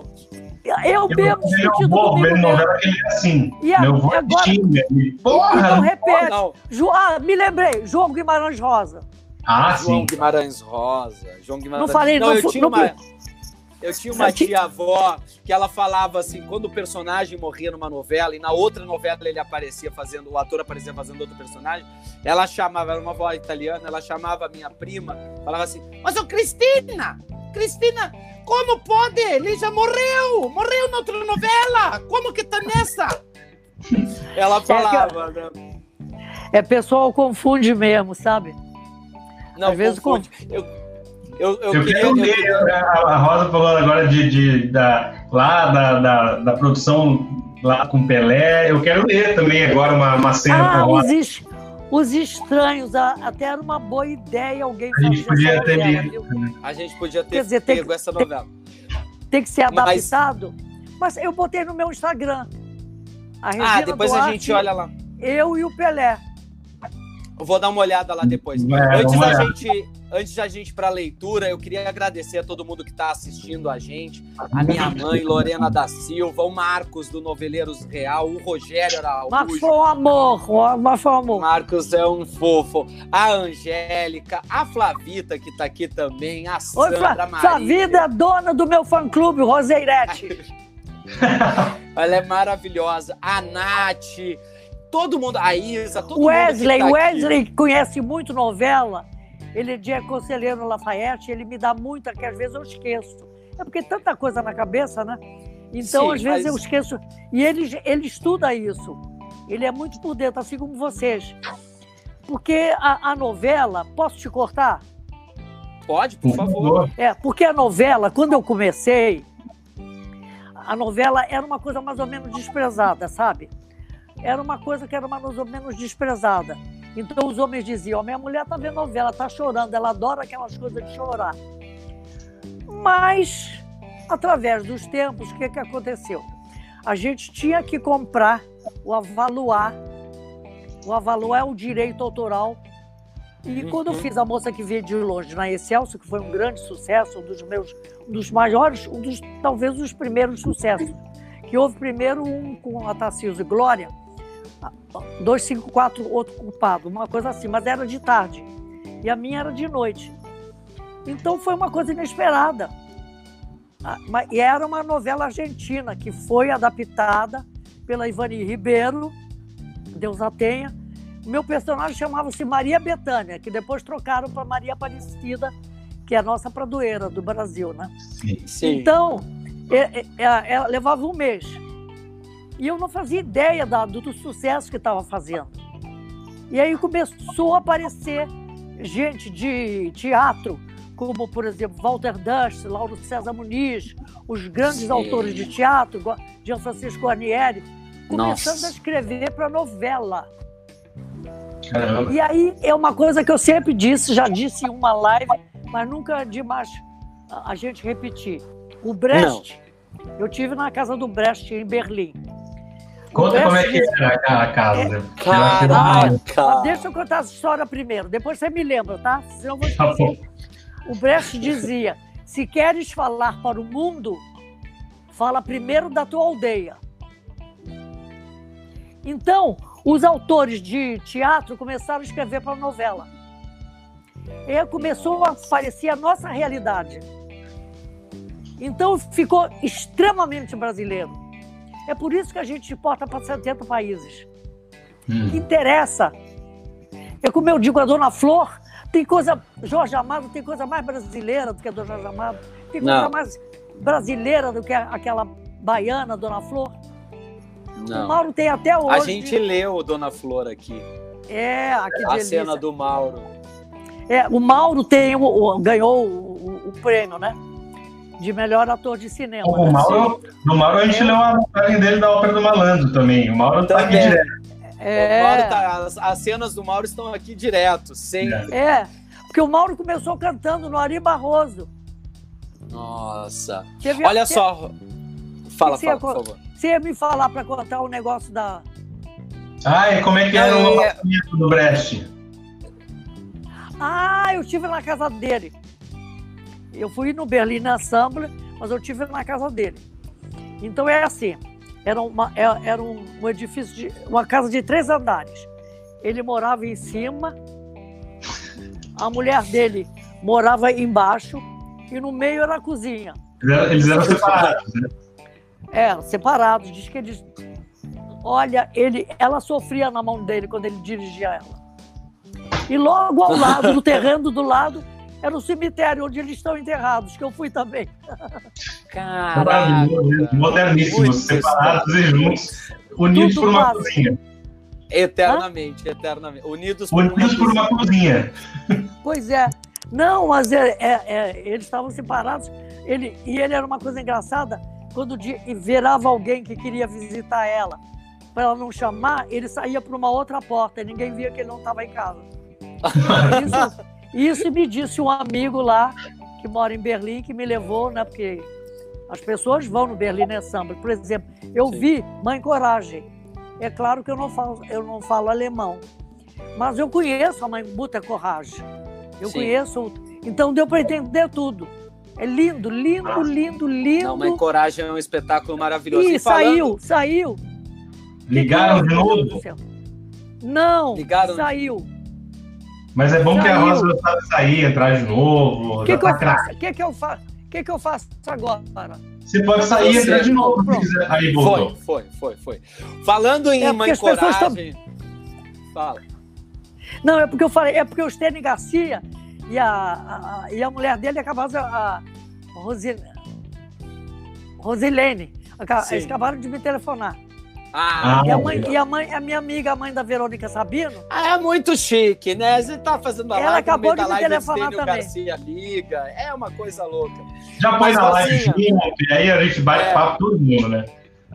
eu mesmo discutindo eu comigo mesmo. novela que ele é assim. E a, meu avô agora, tinha. Porra! Então repete. Não. Jo, ah, me lembrei. João Guimarães Rosa. Ah, João sim. Guimarães Rosa. João Guimarães Não falei, não, não eu tinha não, uma... Eu tinha uma tia-avó que ela falava assim, quando o personagem morria numa novela e na outra novela ele aparecia fazendo, o ator aparecia fazendo outro personagem, ela chamava, era uma avó italiana, ela chamava a minha prima, falava assim, mas ô Cristina, Cristina, como pode? Ele já morreu, morreu na outra novela, como que tá nessa? Ela falava, é, né? é pessoal confunde mesmo, sabe? Não, Às vezes confunde. Eu, eu, eu, eu queria, ler, eu... a Rosa falou agora de, de da, lá da, da, da, produção lá com Pelé. Eu quero ler também agora uma, uma cena ah, com a Rosa. Os, os estranhos, até era uma boa ideia alguém a gente podia ter lido. A gente podia ter Quer dizer, pego tem, essa novela. Tem, tem que ser adaptado. Mas... mas eu botei no meu Instagram. ah, depois Duarte, a gente olha lá. Eu e o Pelé. Eu vou dar uma olhada lá depois. É, antes da gente, antes da gente para leitura, eu queria agradecer a todo mundo que está assistindo a gente, a minha mãe Lorena da Silva, o Marcos do Noveleiros Real, o Rogério Araújo. Marcos foi um amor, Marcos foi um amor. Marcos é um fofo. A Angélica, a Flavita que está aqui também, a Sandra Oi, Fla Maria. Flavida é dona do meu fã clube, Roseirete. Ela é maravilhosa. A Nath, todo mundo, a Isa, todo Wesley, mundo. Tá Wesley aqui. conhece muito novela. Ele é conselheiro Lafayette, ele me dá muita, que às vezes eu esqueço. É porque tanta coisa na cabeça, né? Então, Sim, às vezes mas... eu esqueço. E ele, ele estuda isso. Ele é muito por dentro, assim como vocês. Porque a, a novela, posso te cortar? Pode, por favor. É, porque a novela, quando eu comecei, a novela era uma coisa mais ou menos desprezada, sabe? era uma coisa que era mais ou menos desprezada. Então os homens diziam: minha mulher está vendo novela, está chorando, ela adora aquelas coisas de chorar. Mas, através dos tempos, o que, que aconteceu? A gente tinha que comprar o avaluar. O avaluar é o direito autoral. E uhum. quando eu fiz a moça que veio de longe na Excelso, que foi um grande sucesso, um dos meus, um dos maiores, um dos talvez um dos primeiros sucessos, que houve primeiro um com a Tarcísio Glória, 254 outro culpado, uma coisa assim, mas era de tarde. E a minha era de noite. Então foi uma coisa inesperada. Ah, e era uma novela argentina que foi adaptada pela Ivani Ribeiro, Deus a tenha. Meu personagem chamava-se Maria Betânia, que depois trocaram para Maria Aparecida, que é a nossa pradoeira do Brasil, né? Sim. Então, é, é, é, é levava um mês. E eu não fazia ideia da, do, do sucesso que estava fazendo. E aí começou a aparecer gente de teatro, como, por exemplo, Walter Dust, Lauro César Muniz, os grandes Sim. autores de teatro, Jean Francisco Guarnieri, começando Nossa. a escrever para novela. Caramba. E aí é uma coisa que eu sempre disse, já disse em uma live, mas nunca é demais a gente repetir. O Brecht, Não. eu tive na casa do Brecht em Berlim. Conta como é que era aquela casa. É, caraca! Deixa eu contar essa história primeiro, depois você me lembra, tá? Senão eu vou tá O Brecht dizia: se queres falar para o mundo, fala primeiro da tua aldeia. Então, os autores de teatro começaram a escrever para novela. E começou a aparecer a nossa realidade. Então, ficou extremamente brasileiro. É por isso que a gente exporta para 70 países. Hum. Interessa. É como eu digo, a Dona Flor tem coisa. Jorge Amado tem coisa mais brasileira do que a Dona Jorge Amado. Tem coisa Não. mais brasileira do que aquela baiana, Dona Flor. Não. O Mauro tem até hoje. A gente leu Dona Flor aqui. É, aqui A cena do Mauro. É, o Mauro tem, o, o, ganhou o, o, prêmio, né? De melhor ator de cinema. O né? Mauro, no Mauro a gente é. leu a montagem dele da Ópera do Malandro também. O Mauro também. tá aqui direto. É. O Mauro tá- as, as cenas do Mauro estão aqui direto, sempre. É, porque o Mauro começou cantando no Ari Barroso. Nossa. Teve- Olha te- só. Fala, Você fala, ia por favor. Você ia me falar para contar o negócio da. Ai, como é que era o é- lançamento do Brecht? Ah, eu tive na casa dele. Eu fui no Berlim Ensemble, mas eu tive na casa dele. Então é assim, era, uma, é- era um, um edifício, de, uma casa de três andares. Ele morava em cima, a mulher dele morava embaixo e no meio era a cozinha. Eles eram- separados, né? É, separados. Diz que eles. Olha, ele, ela sofria na mão dele quando ele dirigia ela. E logo ao lado, no terreno do lado, era o cemitério onde eles estão enterrados, que eu fui também. Maravilhoso, Caraca. moderníssimos, separados e juntos, unidos Tudo por uma massa. cozinha. Eternamente, eternamente. Unidos por Unidos por uma uma cozinha. Pois é. Não, mas é, é- é, eles estavam separados. Ele, e ele era uma coisa engraçada. Quando de, virava alguém que queria visitar ela, para ela não chamar, ele saía por uma outra porta e ninguém via que ele não estava em casa. Isso, isso me disse um amigo lá, que mora em Berlim, que me levou, né? Porque as pessoas vão no Berlim Ensemble. Por exemplo, eu Sim. vi Mãe Coragem. É claro que eu não falo, eu não falo alemão, mas eu conheço a Mãe Buta Coragem. Eu Sim. conheço. Então deu para entender tudo. É lindo, lindo, lindo, lindo. Não, Mãe Coragem é um espetáculo maravilhoso. Ih, E falando- saiu, saiu. Ligaram de novo, céu. Não, Ligaram? saiu. Mas é bom que a Saiu. Rosa sabe sair, entrar de novo. O que, que eu tá craque. faço? O que, que eu faço? O que, que eu faço agora? Você pode sair e entrar de novo se Pronto. quiser. Aí Foi, voltou. foi, foi, foi. Falando em É Coragem. Fala. Não, é porque eu falei, é porque o Stênio Garcia e a, a- a- e a mulher dele acabaram, a Rosi, Rosilene, eles acabaram de me telefonar. Ah, Ah, e, a mãe, e a mãe, a minha amiga, a mãe da Verônica Sabino, é muito chique, né? Você tá fazendo a Ela live, acabou de me live, telefonar também. Garcia liga. É uma coisa louca. Já põe na live Rosinha- junto, e aí a gente bate É. papo todo mundo, né?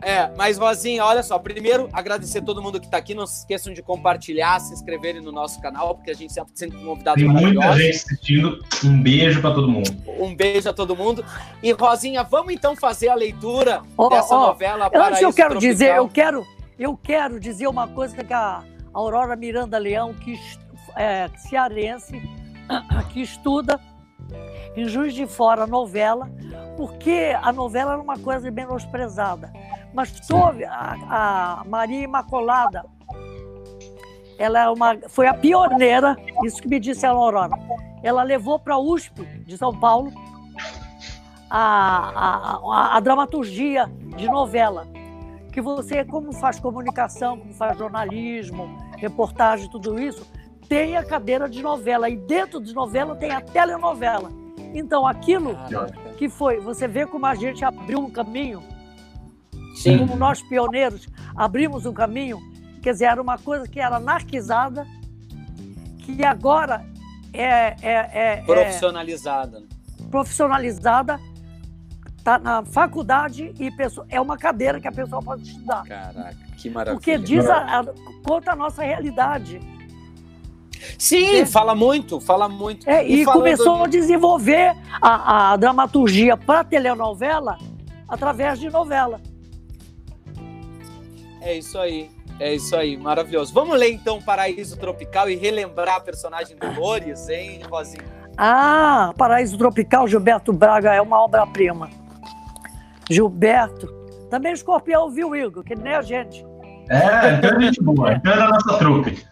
É, mas Rosinha, olha só, primeiro agradecer todo mundo que tá aqui, não se esqueçam de compartilhar, se inscreverem no nosso canal, porque a gente sempre tem convidados Tem muita gente assistindo. Um beijo pra todo mundo. Um beijo a todo mundo. E Rosinha, vamos então fazer a leitura Ó, dessa ó, novela Antes Paraíso eu quero Tropical. dizer, eu quero, eu quero dizer uma coisa que a Aurora Miranda Leão, que é cearense, que estuda em Juiz de Fora novela, porque a novela era uma coisa menosprezada. Mas soube, a, a Maria Imaculada, ela é uma, foi a pioneira, isso que me disse a Aurora. Ela levou para a USP de São Paulo a, a, a, dramaturgia de novela. Que você, como faz comunicação, como faz jornalismo, reportagem, tudo isso, tem a cadeira de novela. E dentro de novela tem a telenovela. Então, aquilo que foi, você vê como a gente abriu um caminho, Sim. como nós pioneiros abrimos um caminho, quer dizer, era uma coisa que era anarquizada, que agora é, é, é- é Profissionalizada. né? profissionalizada, está na faculdade e pessoa- é uma cadeira que a pessoa pode estudar. Caraca, que maravilha. Porque diz a, a- conta a nossa realidade. Sim, fala muito, fala muito. É, e falando começou a de- desenvolver a, a dramaturgia para telenovela através de novela. É isso aí. É isso aí, maravilhoso. Vamos ler então Paraíso Tropical e relembrar a personagem Dolores, hein, Rosinha? Ah, Paraíso Tropical, Gilberto Braga é uma obra-prima. Gilberto. Também o escorpião viu, Igor, que nem a gente. É, então é gente boa. Então é da nossa trupe.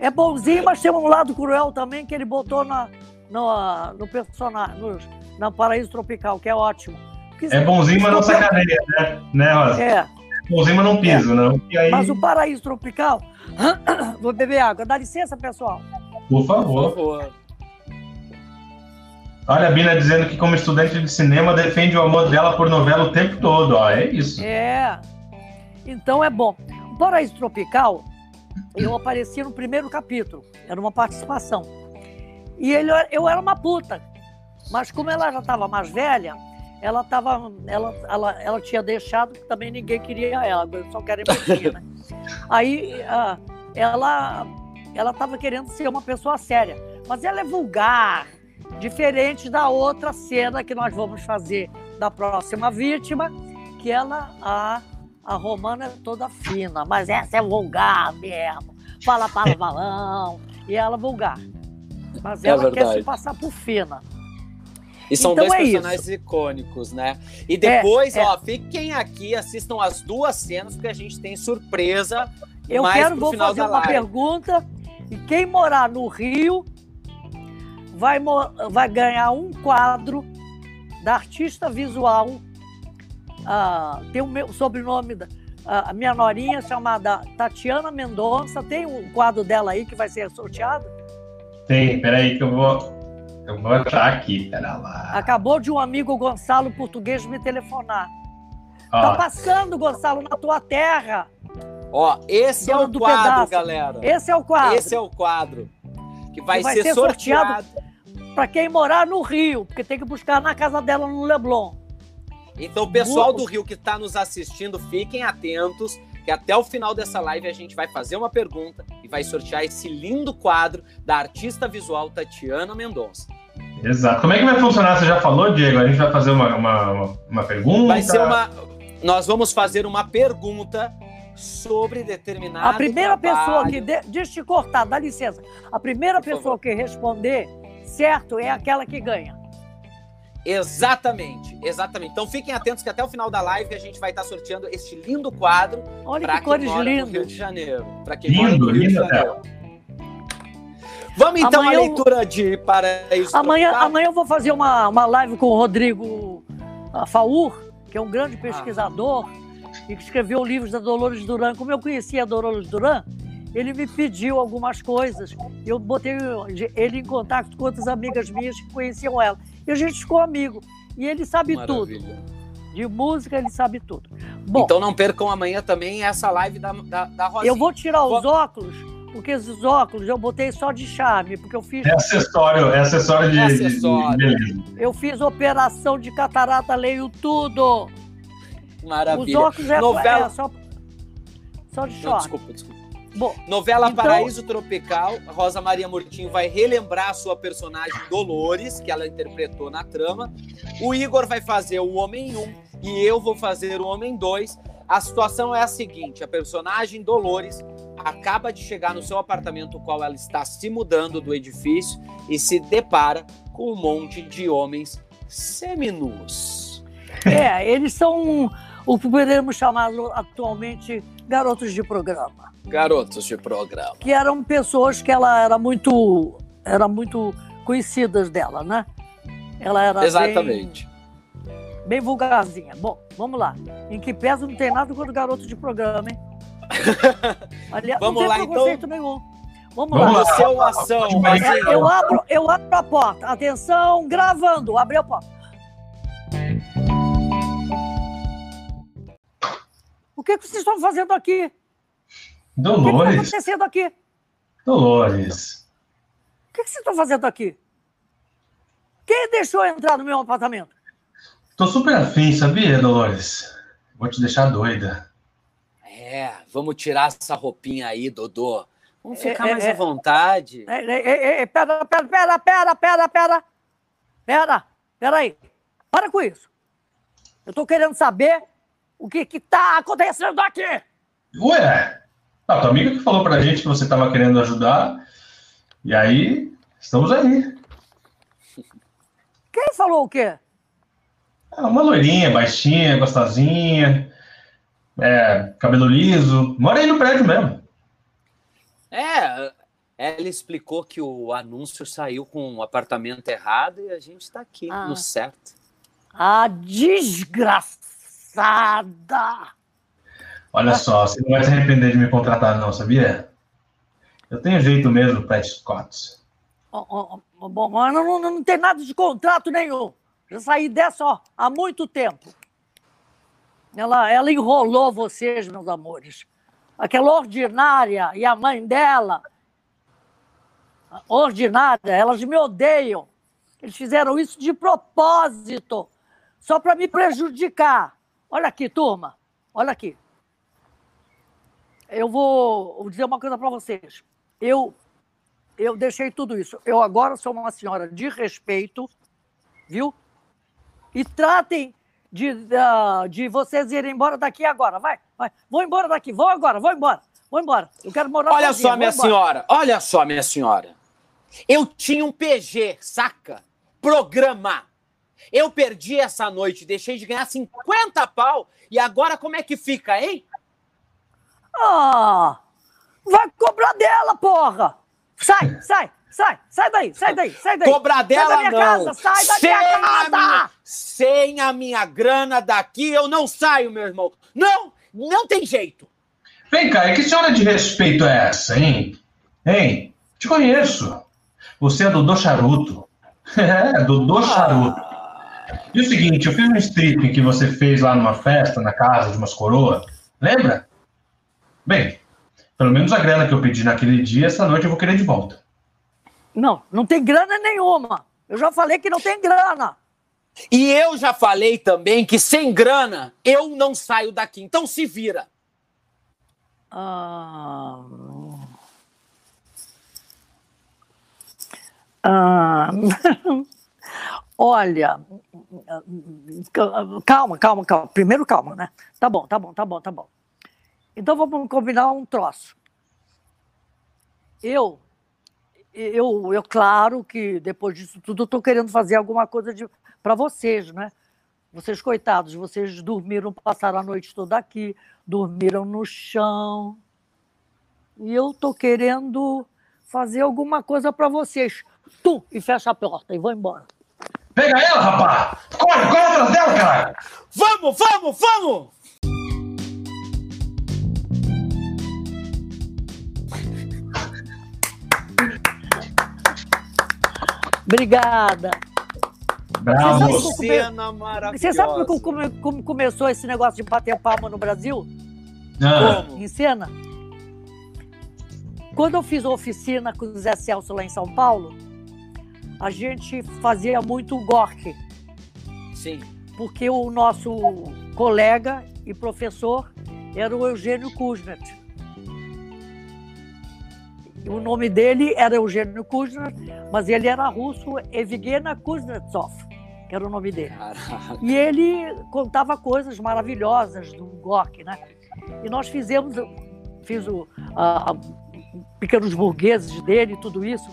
É bonzinho, mas tem um lado cruel também que ele botou na, no, no personagem, no, na Paraíso Tropical, que é ótimo. Porque É bonzinho, mas não sacaneia, né? Né, Rosa? É, Mas não pisa, não. E aí, mas o Paraíso Tropical. Vou beber água. Dá licença, pessoal. por Por favor. favor. Olha a Bina dizendo que, como estudante de cinema, defende o amor dela por novela o tempo todo. Ó, é isso. É. Então é bom. O Paraíso Tropical, eu apareci no primeiro capítulo. Era uma participação. E ele, eu era uma puta. Mas como ela já estava mais velha, ela tava, ela, ela, ela tinha deixado que também ninguém queria ela, só quero repetir, né? Aí ah, ela ela estava querendo ser uma pessoa séria, mas ela é vulgar, diferente da outra cena que nós vamos fazer da próxima vítima, que ela a a romana é toda fina, mas essa é vulgar mesmo. Fala palavrão e ela é vulgar. Mas É ela quer se passar por fina. E são Então dois é personagens icônicos, né? E depois, É, é. ó, fiquem aqui, assistam as duas cenas, porque a gente tem surpresa Eu mais quero, pro vou final fazer uma live. pergunta. E quem morar no Rio vai, vai ganhar um quadro da artista visual. ah, tem o meu sobrenome, da, a minha norinha chamada Tatiana Mendonça. Tem um quadro dela aí que vai ser sorteado? Tem, peraí que eu vou. Eu vou entrar aqui, pera lá. Acabou de um amigo Gonçalo Português me telefonar. Tá Ó, passando, Gonçalo, na tua terra. Ó, esse é o do quadro, pedaço. galera. Esse é o quadro. Esse é o quadro. Que vai, Que vai ser, ser sorteado. Para quem morar no Rio, porque tem que buscar na casa dela no Leblon. Então, pessoal do Rio que está nos assistindo, fiquem atentos, que até o final dessa live a gente vai fazer uma pergunta e vai sortear esse lindo quadro da artista visual Tatiana Mendonça. Exato. Como é que vai funcionar? Você já falou, Diego? A gente vai fazer uma, uma, uma- pergunta? Vai ser uma. Nós vamos fazer uma pergunta sobre determinado. A primeira trabalho. pessoa que. De... Deixa eu te cortar, dá licença. A primeira Por pessoa favor. que responder certo é aquela que ganha. Exatamente, exatamente. Então fiquem atentos que até o final da live a gente vai estar sorteando este lindo quadro Olha que cores no Rio lindas. de Janeiro. Para quem Lindo, mora no Rio de lindo, Janeiro. Vamos então Amanhã à eu- leitura de Paraíso Amanhã, Tropical? amanhã eu vou fazer uma, uma live com o Rodrigo ah, Faur, que é um grande pesquisador e que escreveu livros da Dolores Duran. Como eu conhecia a Dolores Duran, ele me pediu algumas coisas. Eu botei ele em contato com outras amigas minhas que conheciam ela. E a gente ficou amigo. E ele sabe tudo. Maravilha. De música, ele sabe tudo. Bom, Então não percam amanhã também essa live da, da, da Rosinha. eu vou tirar os Vou- óculos, porque esses óculos eu botei só de charme, porque eu fiz, É acessório, é acessório de, É de- de acessório. beleza. eu fiz operação de catarata, leio tudo. Os Maravilha. óculos é, Novela- é só, só de short. desculpa, desculpa. Bom, Novela Então- Paraíso Tropical, Rosa Maria Murtinho vai relembrar a sua personagem Dolores, que ela interpretou na trama. O Igor vai fazer o Homem 1 e eu vou fazer o Homem 2. A situação é a seguinte: a personagem Dolores acaba de chegar no seu apartamento, o qual ela está se mudando do edifício e se depara com um monte de homens seminus. é, eles são o que poderíamos chamar atualmente garotos de programa, Garotos de programa. que eram pessoas que ela era muito, era muito conhecidas dela, né? Ela era bem- Exatamente. Bem, vulgarzinha. Bom, vamos lá. Em que pesa não tem nada contra garoto de programa, hein? Aliás, Vamos não lá, então. nenhum. Vamos, Vamos lá. lá. Seu ação. Eu abro, eu abro a porta. Atenção, gravando. Abriu a porta. O que, que vocês estão fazendo aqui? O que está Dolores, acontecendo aqui? O Dolores. que, que vocês estão fazendo aqui? Quem deixou entrar no meu apartamento? Tô super afim, sabia, Dolores? Vou te deixar doida. É, vamos tirar essa roupinha aí, Dodô. Vamos É, ficar é, mais é. à vontade. É, é, é, é, pera, pera, pera, pera, pera, pera. Pera, pera aí. Para com isso. Eu tô querendo saber o que que tá acontecendo aqui. Ué, a tua amiga que falou pra gente que você tava querendo ajudar. E aí, estamos aí. Quem falou o quê? É uma loirinha, baixinha, gostosinha, é, cabelo liso. Mora aí no prédio mesmo. É, ela explicou que o anúncio saiu com o apartamento errado e a gente tá aqui Ah. no certo. A desgraçada. Olha só, você não vai se arrepender de me contratar, não, sabia? Eu tenho jeito mesmo para Scott. Bom, mas não, não, não tem nada de contrato nenhum. Já saí dessa ó, há muito tempo. Ela, ela enrolou vocês, meus amores. Aquela ordinária e a mãe dela. Ordinária, elas me odeiam. Eles fizeram isso de propósito, só para me prejudicar. Olha aqui, turma. Olha aqui. eu vou dizer uma coisa para vocês. Eu, eu deixei tudo isso. Eu agora sou uma senhora de respeito, viu? E tratem de, uh, de vocês irem embora daqui agora. Vai, vai. Vou embora daqui. Vou agora, vou embora. Vou embora. Eu quero morar Olha só, minha embora. senhora. Olha só, minha senhora. Eu tinha um PG, saca? Programa. Eu perdi essa noite, deixei de ganhar 50 pau. E agora como é que fica, hein? Ah, vai cobrar dela, porra! Sai, sai, sai, sai daí, sai daí, sai daí. Cobrar dela sai da minha não. Casa, sai da sem, minha a casa! minha, sem a minha grana daqui, eu não saio, meu irmão. Não, não tem jeito. Vem cá, e que senhora de respeito é essa, hein? Hein? Te conheço. Você é Dodô Charuto. É, Dodô Charuto. E o seguinte, eu fiz um stripping que você fez lá numa festa, na casa de umas coroas. Lembra? Bem, pelo menos a grana que eu pedi naquele dia, essa noite eu vou querer de volta. Não, não tem grana nenhuma. Eu já falei que não tem grana. E eu já falei também que sem grana eu não saio daqui. Então se vira. Ah... Ah... Olha, calma, calma, calma. Primeiro calma, né? Tá bom, tá bom, tá bom, tá bom. Então vamos combinar um troço. Eu, eu, eu claro que depois disso tudo estou querendo fazer alguma coisa para vocês, né? Vocês coitados, vocês dormiram, passaram a noite toda aqui, dormiram no chão. E eu estou querendo fazer alguma coisa para vocês. Tu e fecha a porta e vou embora. Pega ela, rapaz! Corre, corre atrás dela, caralho! Vamos, vamos, vamos! Obrigada. Bravo. Você maravilhosa. Você sabe como, como, como começou esse negócio de bater palma no Brasil? Ah, Como? Em cena? Quando eu fiz a oficina com o Zé Celso lá em São Paulo, a gente fazia muito gork, Sim. porque o nosso colega e professor era o Eugênio Kuznet. O nome dele era Eugênio Kuznet, mas ele era russo, Evgena Kuznetsov, que era o nome dele. Caraca. E ele contava coisas maravilhosas do Gork, né? E nós fizemos, fiz o a- a- pequenos burgueses dele, tudo isso.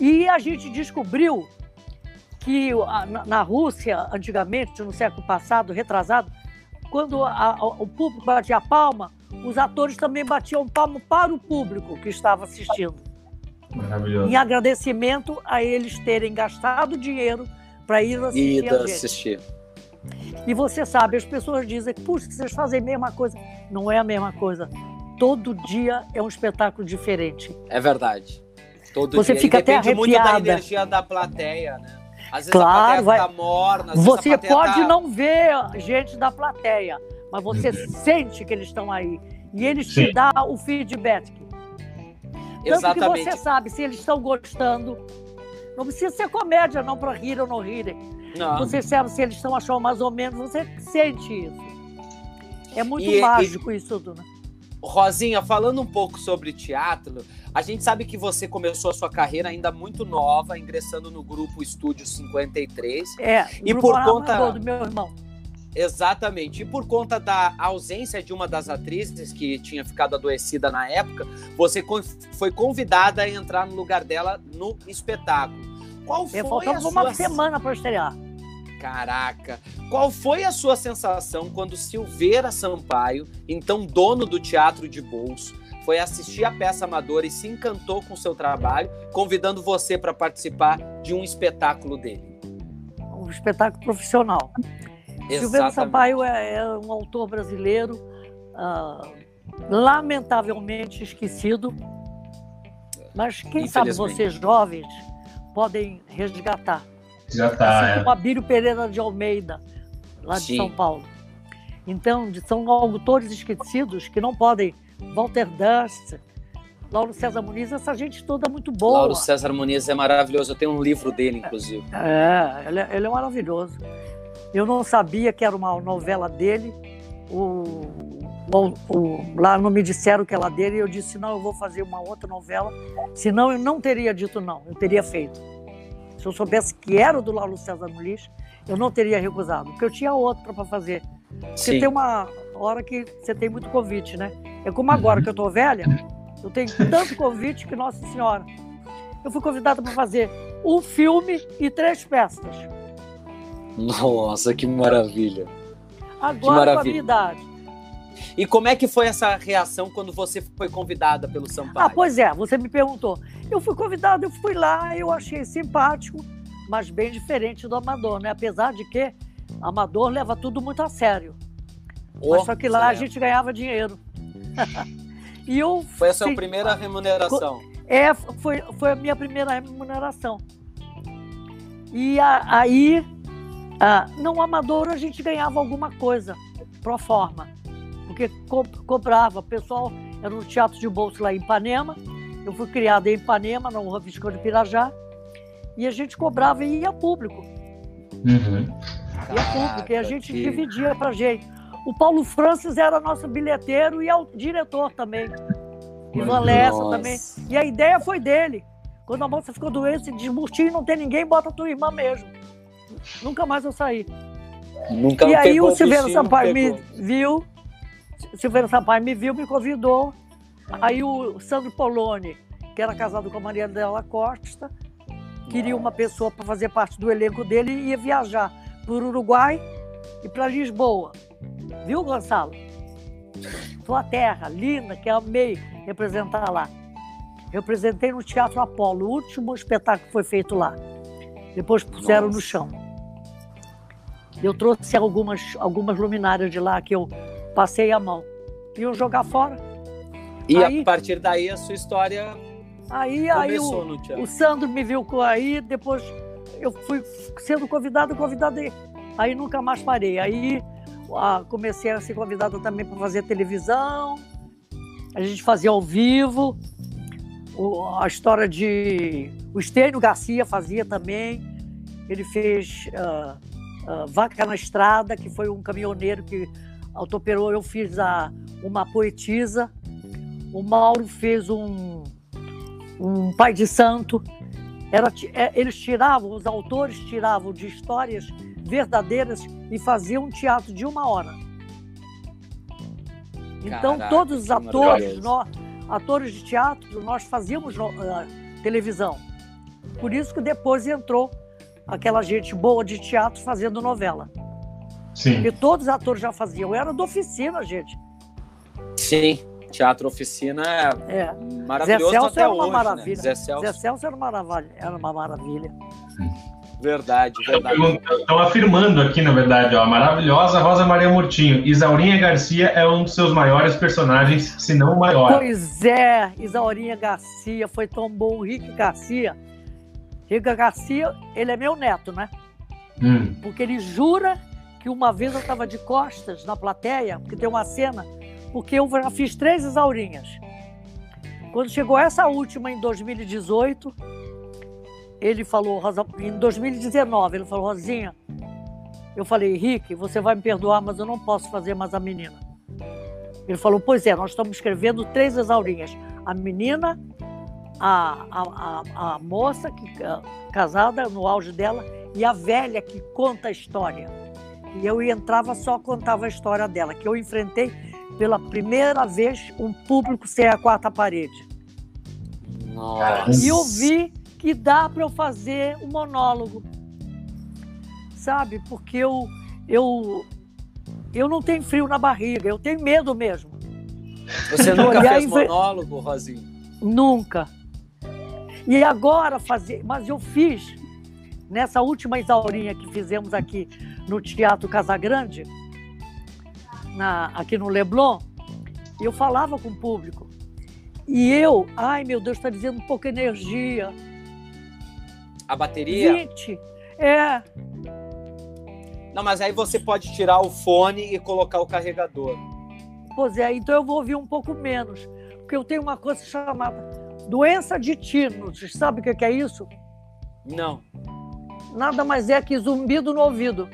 E a gente descobriu que a- na, Rússia, antigamente, no século passado, retrasado, quando a- a- o público batia palma, os atores também batiam palma para o público que estava assistindo maravilhoso. em agradecimento a eles terem gastado dinheiro para ir assistir gente. assistir. E você sabe, as pessoas dizem que, puxa, vocês fazem a mesma coisa. Não é a mesma coisa. Todo dia é um espetáculo diferente. É verdade. Todo Você dia. fica e até depende muito da arrepiada. energia da plateia, né? Às vezes Claro, a plateia vai- fica morna, às vezes Você a plateia pode tá... não ver gente da plateia, mas você sente que eles estão aí. E eles te Sim. dão o feedback. Tanto que você sabe se eles estão gostando. Não precisa ser comédia, não, para rir ou não rirem. Não. Você sabe se eles estão achando mais ou menos, você sente isso. É muito E- e- mágico isso tudo, né? Rosinha, falando um pouco sobre teatro, a gente sabe que você começou a sua carreira ainda muito nova, ingressando no grupo Estúdio 53. É, E Grupo por conta- do meu irmão. Exatamente. E por conta da ausência de uma das atrizes que tinha ficado adoecida na época, você foi convidada a entrar no lugar dela no espetáculo. Qual foi a sua uma semana para estrear. Caraca! Qual foi a sua sensação quando Silveira Sampaio, então dono do Teatro de Bolso, foi assistir a peça amadora e se encantou com seu trabalho, convidando você para participar de um espetáculo dele? Um espetáculo profissional. Silveira Sampaio é, é um autor brasileiro ah, lamentavelmente esquecido, mas quem sabe vocês jovens podem resgatar. Já tá, assim é. como Abílio Pereira de Almeida, lá de Sim. São Paulo. Então, de- são autores esquecidos que não podem. Walter Dust, Lauro César Muniz, essa gente toda muito boa. Lauro César Muniz é maravilhoso. Eu tenho um livro dele, inclusive. É, ele, é- ele é maravilhoso. Eu não sabia que era uma novela dele. O o, o, lá não me disseram que ela dele e eu disse, não, eu vou fazer uma outra novela, senão eu não teria dito não, eu teria feito. Se eu soubesse que era o do Laulo César Muniz, eu não teria recusado, porque eu tinha outra para fazer. Você tem uma hora que você tem muito convite, né? É como agora que eu tô velha, eu tenho tanto convite que, nossa senhora, eu fui convidada para fazer um filme e três peças. Nossa, que maravilha. Agora que maravilha. com a minha idade. E como é que foi essa reação quando você foi convidada pelo Sampaio? Ah, pois é, você me perguntou. Eu fui convidada, eu fui lá, eu achei simpático, mas bem diferente do Amador, né? Apesar de que Amador leva tudo muito a sério. Oh, mas só que lá a gente ganhava dinheiro. e eu foi a sua primeira remuneração? É, foi, foi a minha primeira remuneração. E a, aí, a, não amador, a gente ganhava alguma coisa, pro forma. Porque co cobrava, o pessoal era no Teatro de Bolso lá em Ipanema. Eu fui criada em Ipanema, no Rua Visconde Pirajá. E a gente cobrava e ia público. Uhum. Ia público, e a gente que... dividia pra gente. O Paulo Francis era nosso bilheteiro e é o diretor também. Ivan Lessa também. E a ideia foi dele. Quando a moça ficou doente, diz, Murtinho, não tem ninguém, bota tua irmã mesmo. Nunca mais eu saí. Nunca e aí o Silveira Sampaio me viu, Silveira Sampaio me viu, me convidou. Aí o Sandro Poloni, que era casado com a Maria Della Costa, queria uma pessoa para fazer parte do elenco dele e ia viajar para o Uruguai e para Lisboa. Viu, Gonçalo? Sua terra, linda, que eu amei representar lá. Representei no Teatro Apolo, o último espetáculo que foi feito lá. Depois puseram Nossa. no chão. Eu trouxe algumas, algumas luminárias de lá que eu passei a mão. Iam jogar fora. E aí, a partir daí a sua história aí, aí o, o Sandro me viu aí, depois eu fui sendo convidado, convidado, aí nunca mais parei. Aí a, comecei a ser convidado também para fazer televisão, a gente fazia ao vivo, o, a história de. O Estênio Garcia fazia também, ele fez uh, uh, Vaca na Estrada, que foi um caminhoneiro que autoperou, eu fiz a, uma poetisa, o Mauro fez um, um pai de santo. Era, é, eles tiravam, os autores tiravam de histórias verdadeiras e faziam um teatro de uma hora. Então, Caraca, todos os atores, nós, atores de teatro, nós fazíamos uh, televisão. Por isso que depois entrou aquela gente boa de teatro fazendo novela. Sim. Porque todos os atores já faziam. Eu era da oficina, gente. Sim, teatro oficina é, é. maravilhoso Zé Celso até era uma hoje, maravilha. Né? Zé Celso. Zé Celso era uma maravilha. Era uma maravilha. Verdade, verdade. Estão afirmando aqui, na verdade, ó, a maravilhosa Rosa Maria Murtinho. Isaurinha Garcia é um dos seus maiores personagens, se não o maior. Pois é, Isaurinha Garcia foi tão bom. O Rick Garcia. Rick Garcia, ele é meu neto, né? Hum. Porque ele jura que uma vez eu estava de costas na plateia, porque tem uma cena, porque eu já fiz três Isaurinhas. Quando chegou essa última em 2018, ele falou, em 2019, ele falou, Rosinha, eu falei, Henrique, você vai me perdoar, mas eu não posso fazer mais a menina. Ele falou, pois é, nós estamos escrevendo três exaurinhas. A menina, a, a, a, a moça que, a, casada no auge dela e a velha que conta a história. E eu entrava só contava a história dela, que eu enfrentei pela primeira vez um público sem a quarta parede. Nossa. E eu vi que dá para eu fazer um monólogo. Sabe? Porque eu, eu, eu não tenho frio na barriga, eu tenho medo mesmo. Você nunca fez monólogo, Rosinha? Nunca. E agora fazer, mas eu fiz nessa última exaurinha que fizemos aqui no Teatro Casagrande, na, aqui no Leblon, eu falava com o público. E eu, ai meu Deus, está dizendo pouca energia, a bateria? 20. É. Não, mas aí você pode tirar o fone e colocar o carregador. Pois é, então eu vou ouvir um pouco menos. Porque eu tenho uma coisa chamada doença de tinnitus. Sabe o que é isso? Não. Nada mais é que zumbido no ouvido.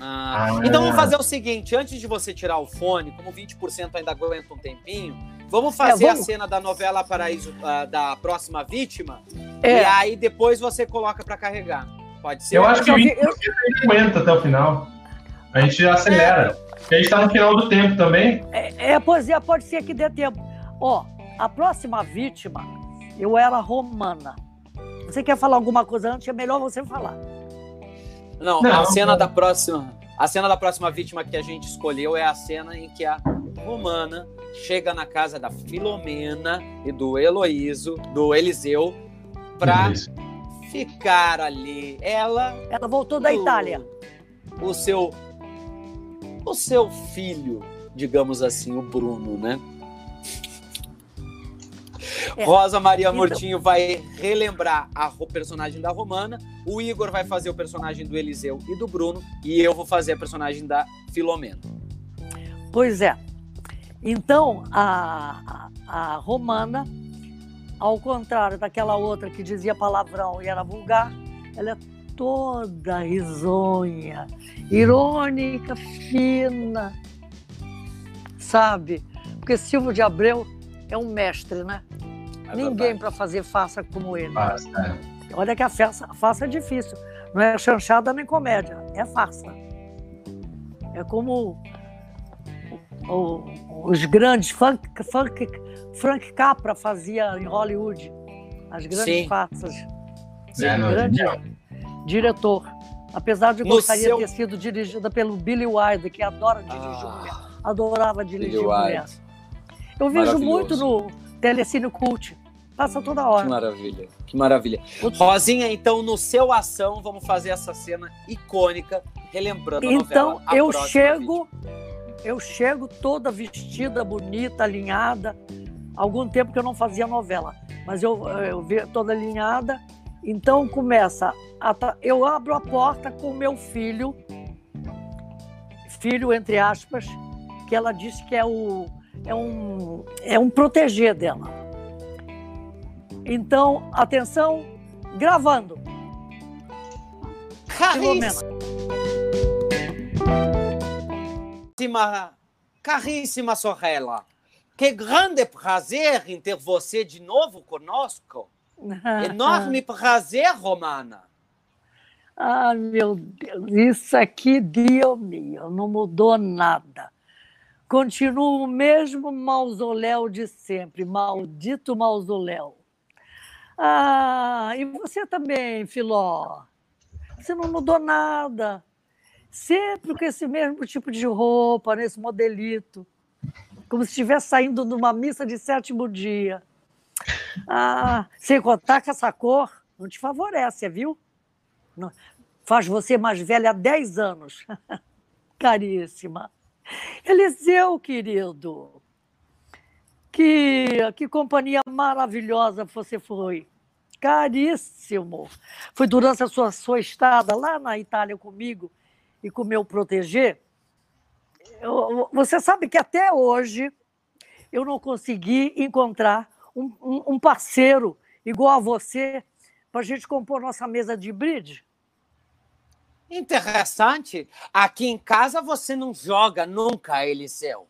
Ah, ah, então vamos fazer o seguinte: antes de você tirar o fone, como 20% ainda aguenta um tempinho, vamos fazer é, vamos... a cena da novela Paraíso uh, da próxima vítima. É. E aí depois você coloca para carregar. Pode ser? Eu acho que 20% eu... aguenta até o final. A gente acelera. É. A gente está no final do tempo também. É, é, pois é, pode ser que dê tempo. Ó, a próxima vítima, eu era romana. Você quer falar alguma coisa antes? É melhor você falar. Não, não a cena não. da próxima. A cena da próxima vítima que a gente escolheu é a cena em que a Romana chega na casa da Filomena e do Heloísio, do Eliseu, para ficar ali. Ela. Ela voltou da o, Itália. O seu. O seu filho, digamos assim, o Bruno, né? É. Rosa Maria então... Mortinho vai relembrar a personagem da Romana, o Igor vai fazer o personagem do Eliseu e do Bruno, e eu vou fazer a personagem da Filomena. Pois é. Então, a, a, a Romana, ao contrário daquela outra que dizia palavrão e era vulgar, ela é toda risonha, irônica, fina, sabe? Porque Silvio de Abreu é um mestre, né? É Ninguém para fazer faça como ele. Faça, é. Olha que a farsa, a farsa é difícil. Não é chanchada nem comédia, é farsa. É como o, o, os grandes funk, funk, Frank Capra fazia em Hollywood. As grandes Sim. farsas. Sim, é, grande diretor. Apesar de no gostaria seu... ter sido dirigida pelo Billy Wilder, que adora dirigir ah, mulher. Adorava dirigir Billy mulher. Eu vejo muito no Telecine Cult. Passa toda hora. Que maravilha, que maravilha. Rosinha, então, no seu ação, vamos fazer essa cena icônica, relembrando a então, novela. Então, eu chego, eu chego toda vestida, bonita, alinhada. Algum tempo que eu não fazia novela, mas eu, eu vi toda alinhada. Então começa, a, eu abro a porta com meu filho, filho entre aspas, que ela disse que é o é um, é um proteger dela. Então, atenção, gravando. Caríssima, caríssima Sorrela, que grande prazer em ter você de novo conosco. Enorme prazer, Romana. Ah, meu Deus, isso aqui, Dio mio, não mudou nada. Continua o mesmo mausoléu de sempre, maldito mausoléu. Ah, e você também, Filó. Você não mudou nada. Sempre com esse mesmo tipo de roupa, nesse modelito. Como se estivesse saindo de uma missa de sétimo dia. Ah, sem contar que essa cor não te favorece, viu? Faz você mais velha há 10 anos. Caríssima. Eliseu, querido, que, que companhia maravilhosa você foi. Caríssimo. Foi durante a sua, sua estada lá na Itália comigo e com meu proteger. Eu, você sabe que até hoje eu não consegui encontrar um, um, um parceiro igual a você para a gente compor nossa mesa de bridge. Interessante. Aqui em casa você não joga nunca, Eliseu.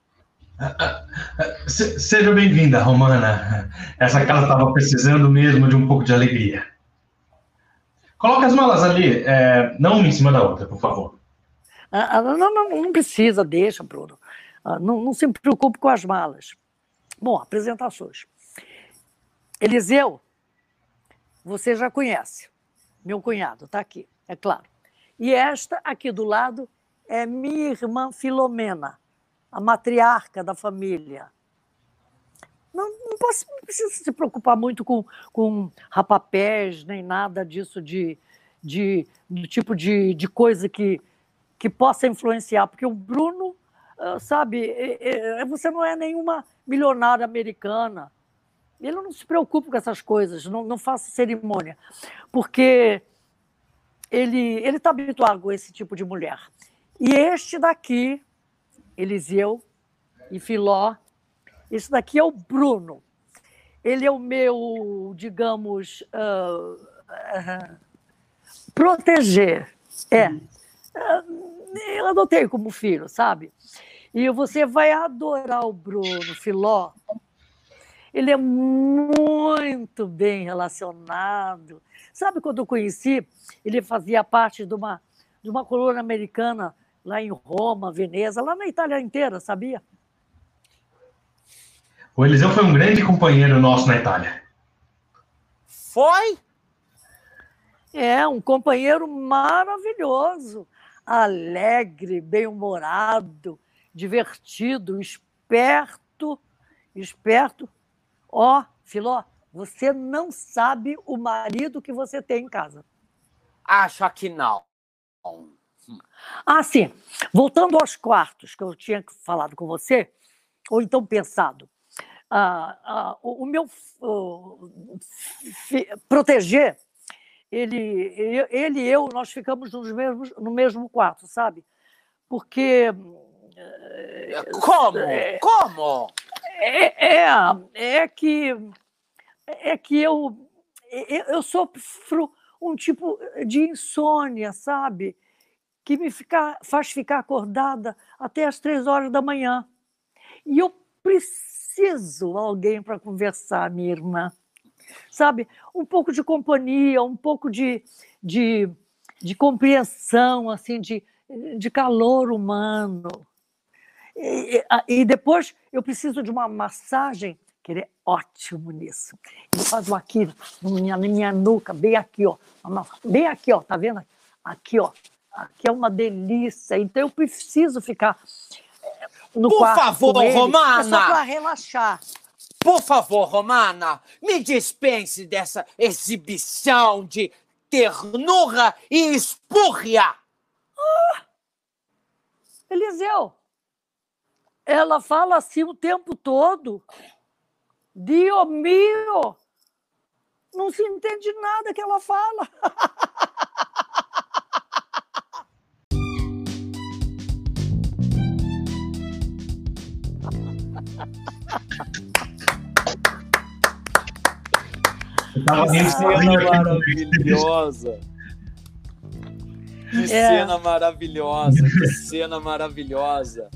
Seja bem-vinda, Romana. Essa casa estava precisando mesmo de um pouco de alegria. Coloque as malas ali, é, não uma em cima da outra, por favor. Ah, ah não, não, não, precisa, deixa, Bruno. Ah, não, não se preocupe com as malas. Bom, apresentações. Eliseu, você já conhece. Meu cunhado, está aqui, é claro. E esta aqui do lado é minha irmã Filomena, a matriarca da família. Não, não, posso, não precisa se preocupar muito com, com rapapés, nem nada disso de, de, do tipo de, de coisa que, que possa influenciar, porque o Bruno, ah, sabe, é, é, você não é nenhuma milionária americana. Ele não se preocupa com essas coisas, não, não faça cerimônia, porque ele está habituado com esse tipo de mulher. E este daqui, Eliseu e Filó, esse daqui é o Bruno. Ele é o meu, digamos, uh, uh, proteger. É. Uh, eu adotei como filho, sabe? E você vai adorar o Bruno Filó. Ele é muito bem relacionado. Sabe quando eu conheci? Ele fazia parte de uma, de uma colônia americana lá em Roma, Veneza, lá na Itália inteira, sabia? O Eliseu foi um grande companheiro nosso na Itália. Foi? É, um companheiro maravilhoso, alegre, bem-humorado, divertido, esperto, esperto. Ó, oh, Filó, você não sabe o marido que você tem em casa. Acha que não. Ah, sim. Voltando aos quartos que eu tinha falado com você, ou então pensado. Ah, ah, o, o, meu proteger, ele, ele e eu, nós ficamos nos mesmos, no mesmo quarto, sabe? Porque. Como? É, Como? É, é, é que. É que eu, eu sofro um tipo de insônia, sabe? Que me fica, faz ficar acordada até as três horas da manhã. E eu preciso alguém para conversar, minha irmã. Sabe? Um pouco de companhia, um pouco de, de, de compreensão, assim, de, de calor humano. E, e, depois eu preciso de uma massagem, que ele é ótimo nisso. Ele faz uma aqui na minha, minha nuca, bem aqui, ó. Bem aqui, ó, tá vendo? Aqui, ó. Aqui é uma delícia. Então eu preciso ficar no Por quarto favor, ele, Romana! É só para relaxar. Por favor, Romana, me dispense dessa exibição de ternura e espúrria. Ah, Eliseu, ela fala assim o tempo todo. Dio mio! Não se entende nada que ela fala. Que cena maravilhosa. Que é. cena maravilhosa, que cena maravilhosa.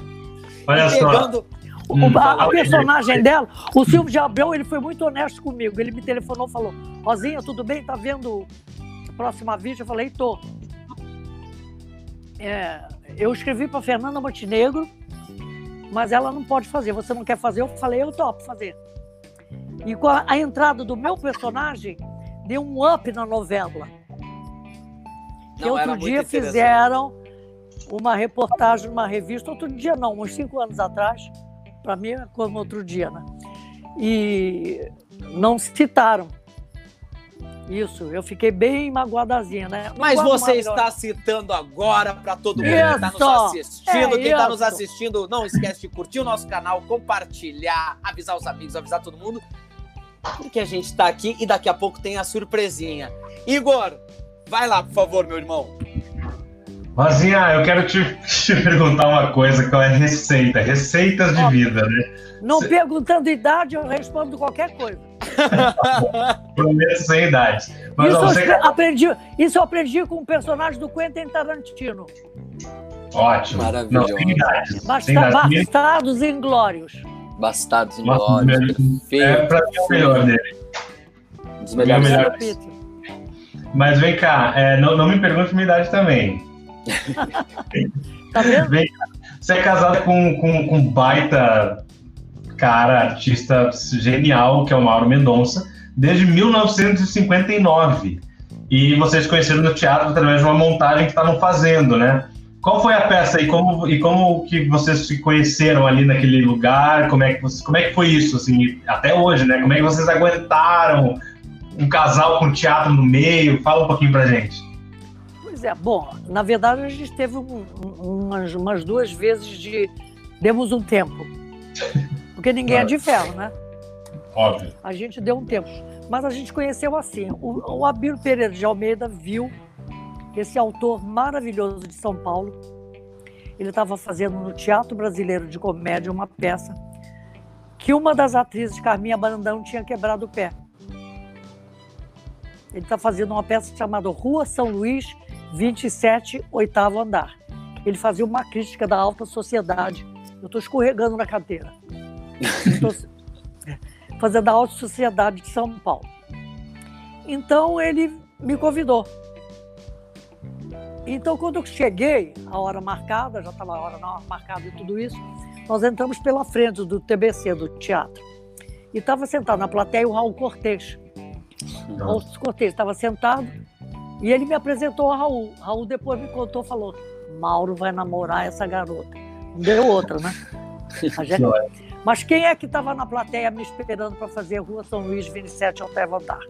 Olha só. O, a, a, personagem dela, o Silvio de Abreu, ele foi muito honesto comigo. Ele me telefonou e falou: Rosinha, tudo bem? Tá vendo a próxima vídeo? Eu falei: tô. É, eu escrevi para Fernanda Montenegro, mas ela não pode fazer. Você não quer fazer? Eu falei: eu topo fazer. E com a, a entrada do meu personagem, deu um up na novela. Que não, outro dia fizeram uma reportagem numa revista, outro dia não, uns cinco anos atrás, para mim é como outro dia, né? E não citaram. Isso, eu fiquei bem magoadazinha, né? Mas você está citando agora para todo mundo que está nos assistindo. É Quem está nos assistindo, não esquece de curtir o nosso canal, compartilhar, avisar os amigos, avisar todo mundo. Porque a gente está aqui e daqui a pouco tem a surpresinha. Igor, vai lá, por favor, meu irmão. Rosinha, eu quero te, te, perguntar uma coisa que é receita, receitas de vida, né? Não Cê... perguntando idade, eu respondo qualquer coisa. Prometo sem idade. Mas, isso, ó, você... eu aprendi, isso eu aprendi com o personagem do Quentin Tarantino. Ótimo. Maravilhoso. Não, sem idade. Basta, Bastardos Inglórios. Bastardos Inglórios. É pra mim o melhor dele. Um dos melhores. melhores. Mas vem cá, é, não, não me pergunte minha idade também. tá vendo? Vem, você é casada com, com, com um baita cara, artista genial, que é o Mauro Mendonça, desde 1959. E vocês conheceram no teatro através de uma montagem que estavam fazendo, né? Qual foi a peça e como, e como que vocês se conheceram ali naquele lugar? Como é que, como é que foi isso, assim, até hoje, né? Como é que vocês aguentaram um casal com teatro no meio? Fala um pouquinho pra gente. Pois é, bom, na verdade a gente teve um, umas, umas duas vezes de. Demos um tempo. Porque ninguém é de ferro, né? Óbvio. A gente deu um tempo. Mas a gente conheceu assim. O, o Abílio Pereira de Almeida viu esse autor maravilhoso de São Paulo. Ele estava fazendo no Teatro Brasileiro de Comédia uma peça que uma das atrizes, Carminha Bandão, tinha quebrado o pé. Ele está fazendo uma peça chamada Rua São Luís, 27, oitavo andar, ele fazia uma crítica da alta sociedade. Eu estou escorregando na cadeira. Fazendo a alta sociedade de São Paulo. Então ele me convidou. Então, quando eu cheguei, a hora marcada, já estava a hora marcada e tudo isso, nós entramos pela frente do TBC, do teatro. E estava sentado na plateia o Raul Cortez. Raul Cortez estava sentado e ele me apresentou a Raul. Raul depois me contou, falou: Mauro vai namorar essa garota. Não deu outra, né? Gente... Mas quem é que estava na plateia me esperando para fazer Rua São Luís, 27, até voltar?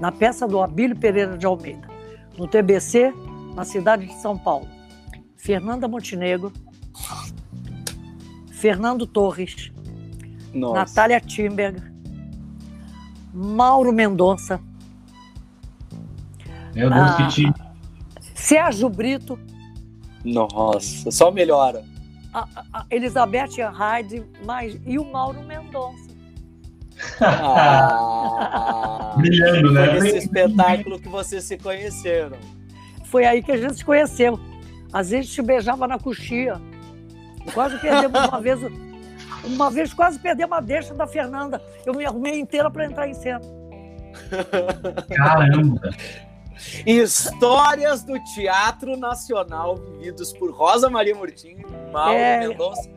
Na peça do Abílio Pereira de Almeida, no TBC, na cidade de São Paulo. Fernanda Montenegro, Fernando Torres, Nossa. Natália Timberg, Mauro Mendonça. Meu Deus, ah, que time. Sérgio Brito. Nossa, só melhora. A, a Elizabeth Hyde, mas, e o Mauro Mendonça. Ah, Brilhando, né? Foi nesse espetáculo que vocês se conheceram. Foi aí que a gente se conheceu. Às vezes te beijava na coxia. Quase perdemos uma vez. Uma vez quase perdemos a deixa da Fernanda. Eu me arrumei inteira para entrar em cena. Caramba! Histórias do Teatro Nacional vividos por Rosa Maria Murtinho e Mauro é, Mendonça.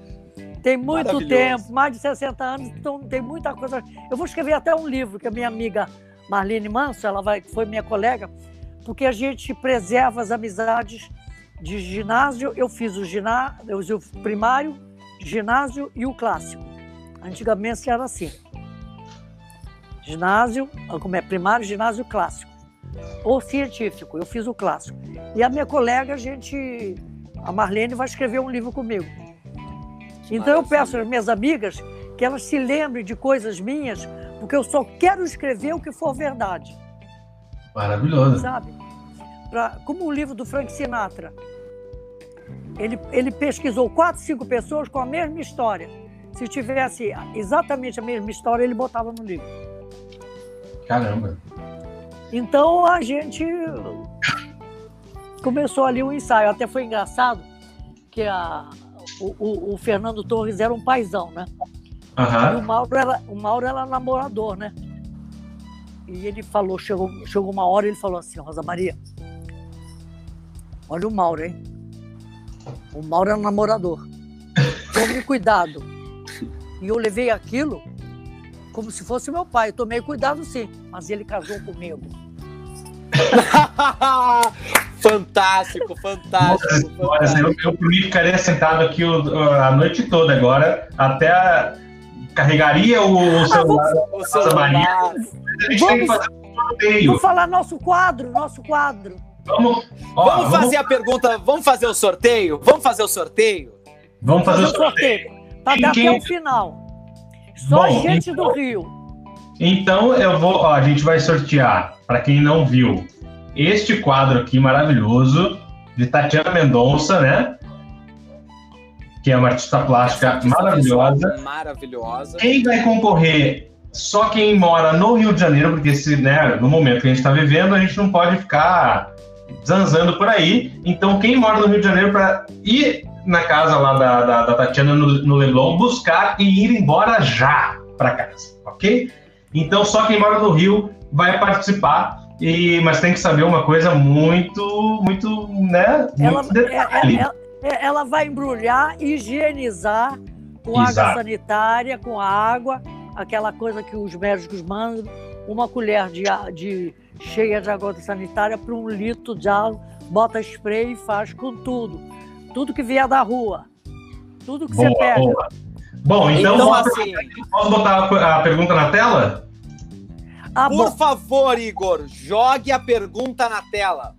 Tem muito tempo, mais de 60 anos, então tem muita coisa. Eu vou escrever até um livro que a minha amiga Marlene Manso, ela vai, foi minha colega, porque a gente preserva as amizades de ginásio, eu fiz o ginásio, o primário, ginásio e o clássico. Antigamente era assim. Ginásio, como é primário, ginásio clássico. Ou científico, eu fiz o clássico. E a minha colega, a gente, a Marlene, vai escrever um livro comigo. Então eu peço às minhas amigas que elas se lembrem de coisas minhas, porque eu só quero escrever o que for verdade. Maravilhoso. Sabe? Pra, como o livro do Frank Sinatra. Ele, ele pesquisou quatro, cinco pessoas com a mesma história. Se tivesse exatamente a mesma história, ele botava no livro. Caramba! Então a gente começou ali o um ensaio. Até foi engraçado que a, o, o, o, Fernando Torres era um paizão, né? Uhum. E o Mauro, era, o Mauro era namorador, né? E ele falou, chegou, chegou uma hora, ele falou assim, Rosa Maria, olha o Mauro, hein? O Mauro é um namorador. Tome cuidado. E eu levei aquilo como se fosse meu pai. Eu tomei cuidado sim, mas ele casou comigo. fantástico, fantástico. fantástico. Eu, eu por mim ficaria sentado aqui a noite toda agora, até a, carregaria o, o celular, ah, vamos, celular. Maria. A gente vamos, tem que fazer um sorteio. Vamos falar nosso quadro, nosso quadro. Vamos, ó, vamos fazer vamos... a pergunta, vamos fazer o sorteio? Vamos fazer o sorteio? Vamos fazer, fazer o sorteio. sorteio. Para dar até o final. Só Bom, gente então, do Rio. Então eu vou, ó, a gente vai sortear, para quem não viu, este quadro aqui maravilhoso de Tatiana Mendonça, né? Que é uma artista plástica maravilhosa. Maravilhosa. Quem vai concorrer só quem mora no Rio de Janeiro, porque se, né, no momento que a gente está vivendo, a gente não pode ficar zanzando por aí. Então, quem mora no Rio de Janeiro para ir na casa lá da, da, da Tatiana no, no, Leblon, buscar e ir embora já para casa, ok? Então, só quem mora no Rio vai participar. E, mas tem que saber uma coisa muito, muito, né? Ela, muito é, é, ela, é, ela, vai embrulhar, higienizar com Exato. água sanitária, com água, aquela coisa que os médicos mandam, uma colher de, de cheia de água sanitária para um litro de água, bota spray e faz com tudo tudo que vier da rua. Tudo que boa, você pega. Boa. Bom, então, então assim, posso botar a pergunta na tela? Ah, Por bom. favor, Igor, jogue a pergunta na tela.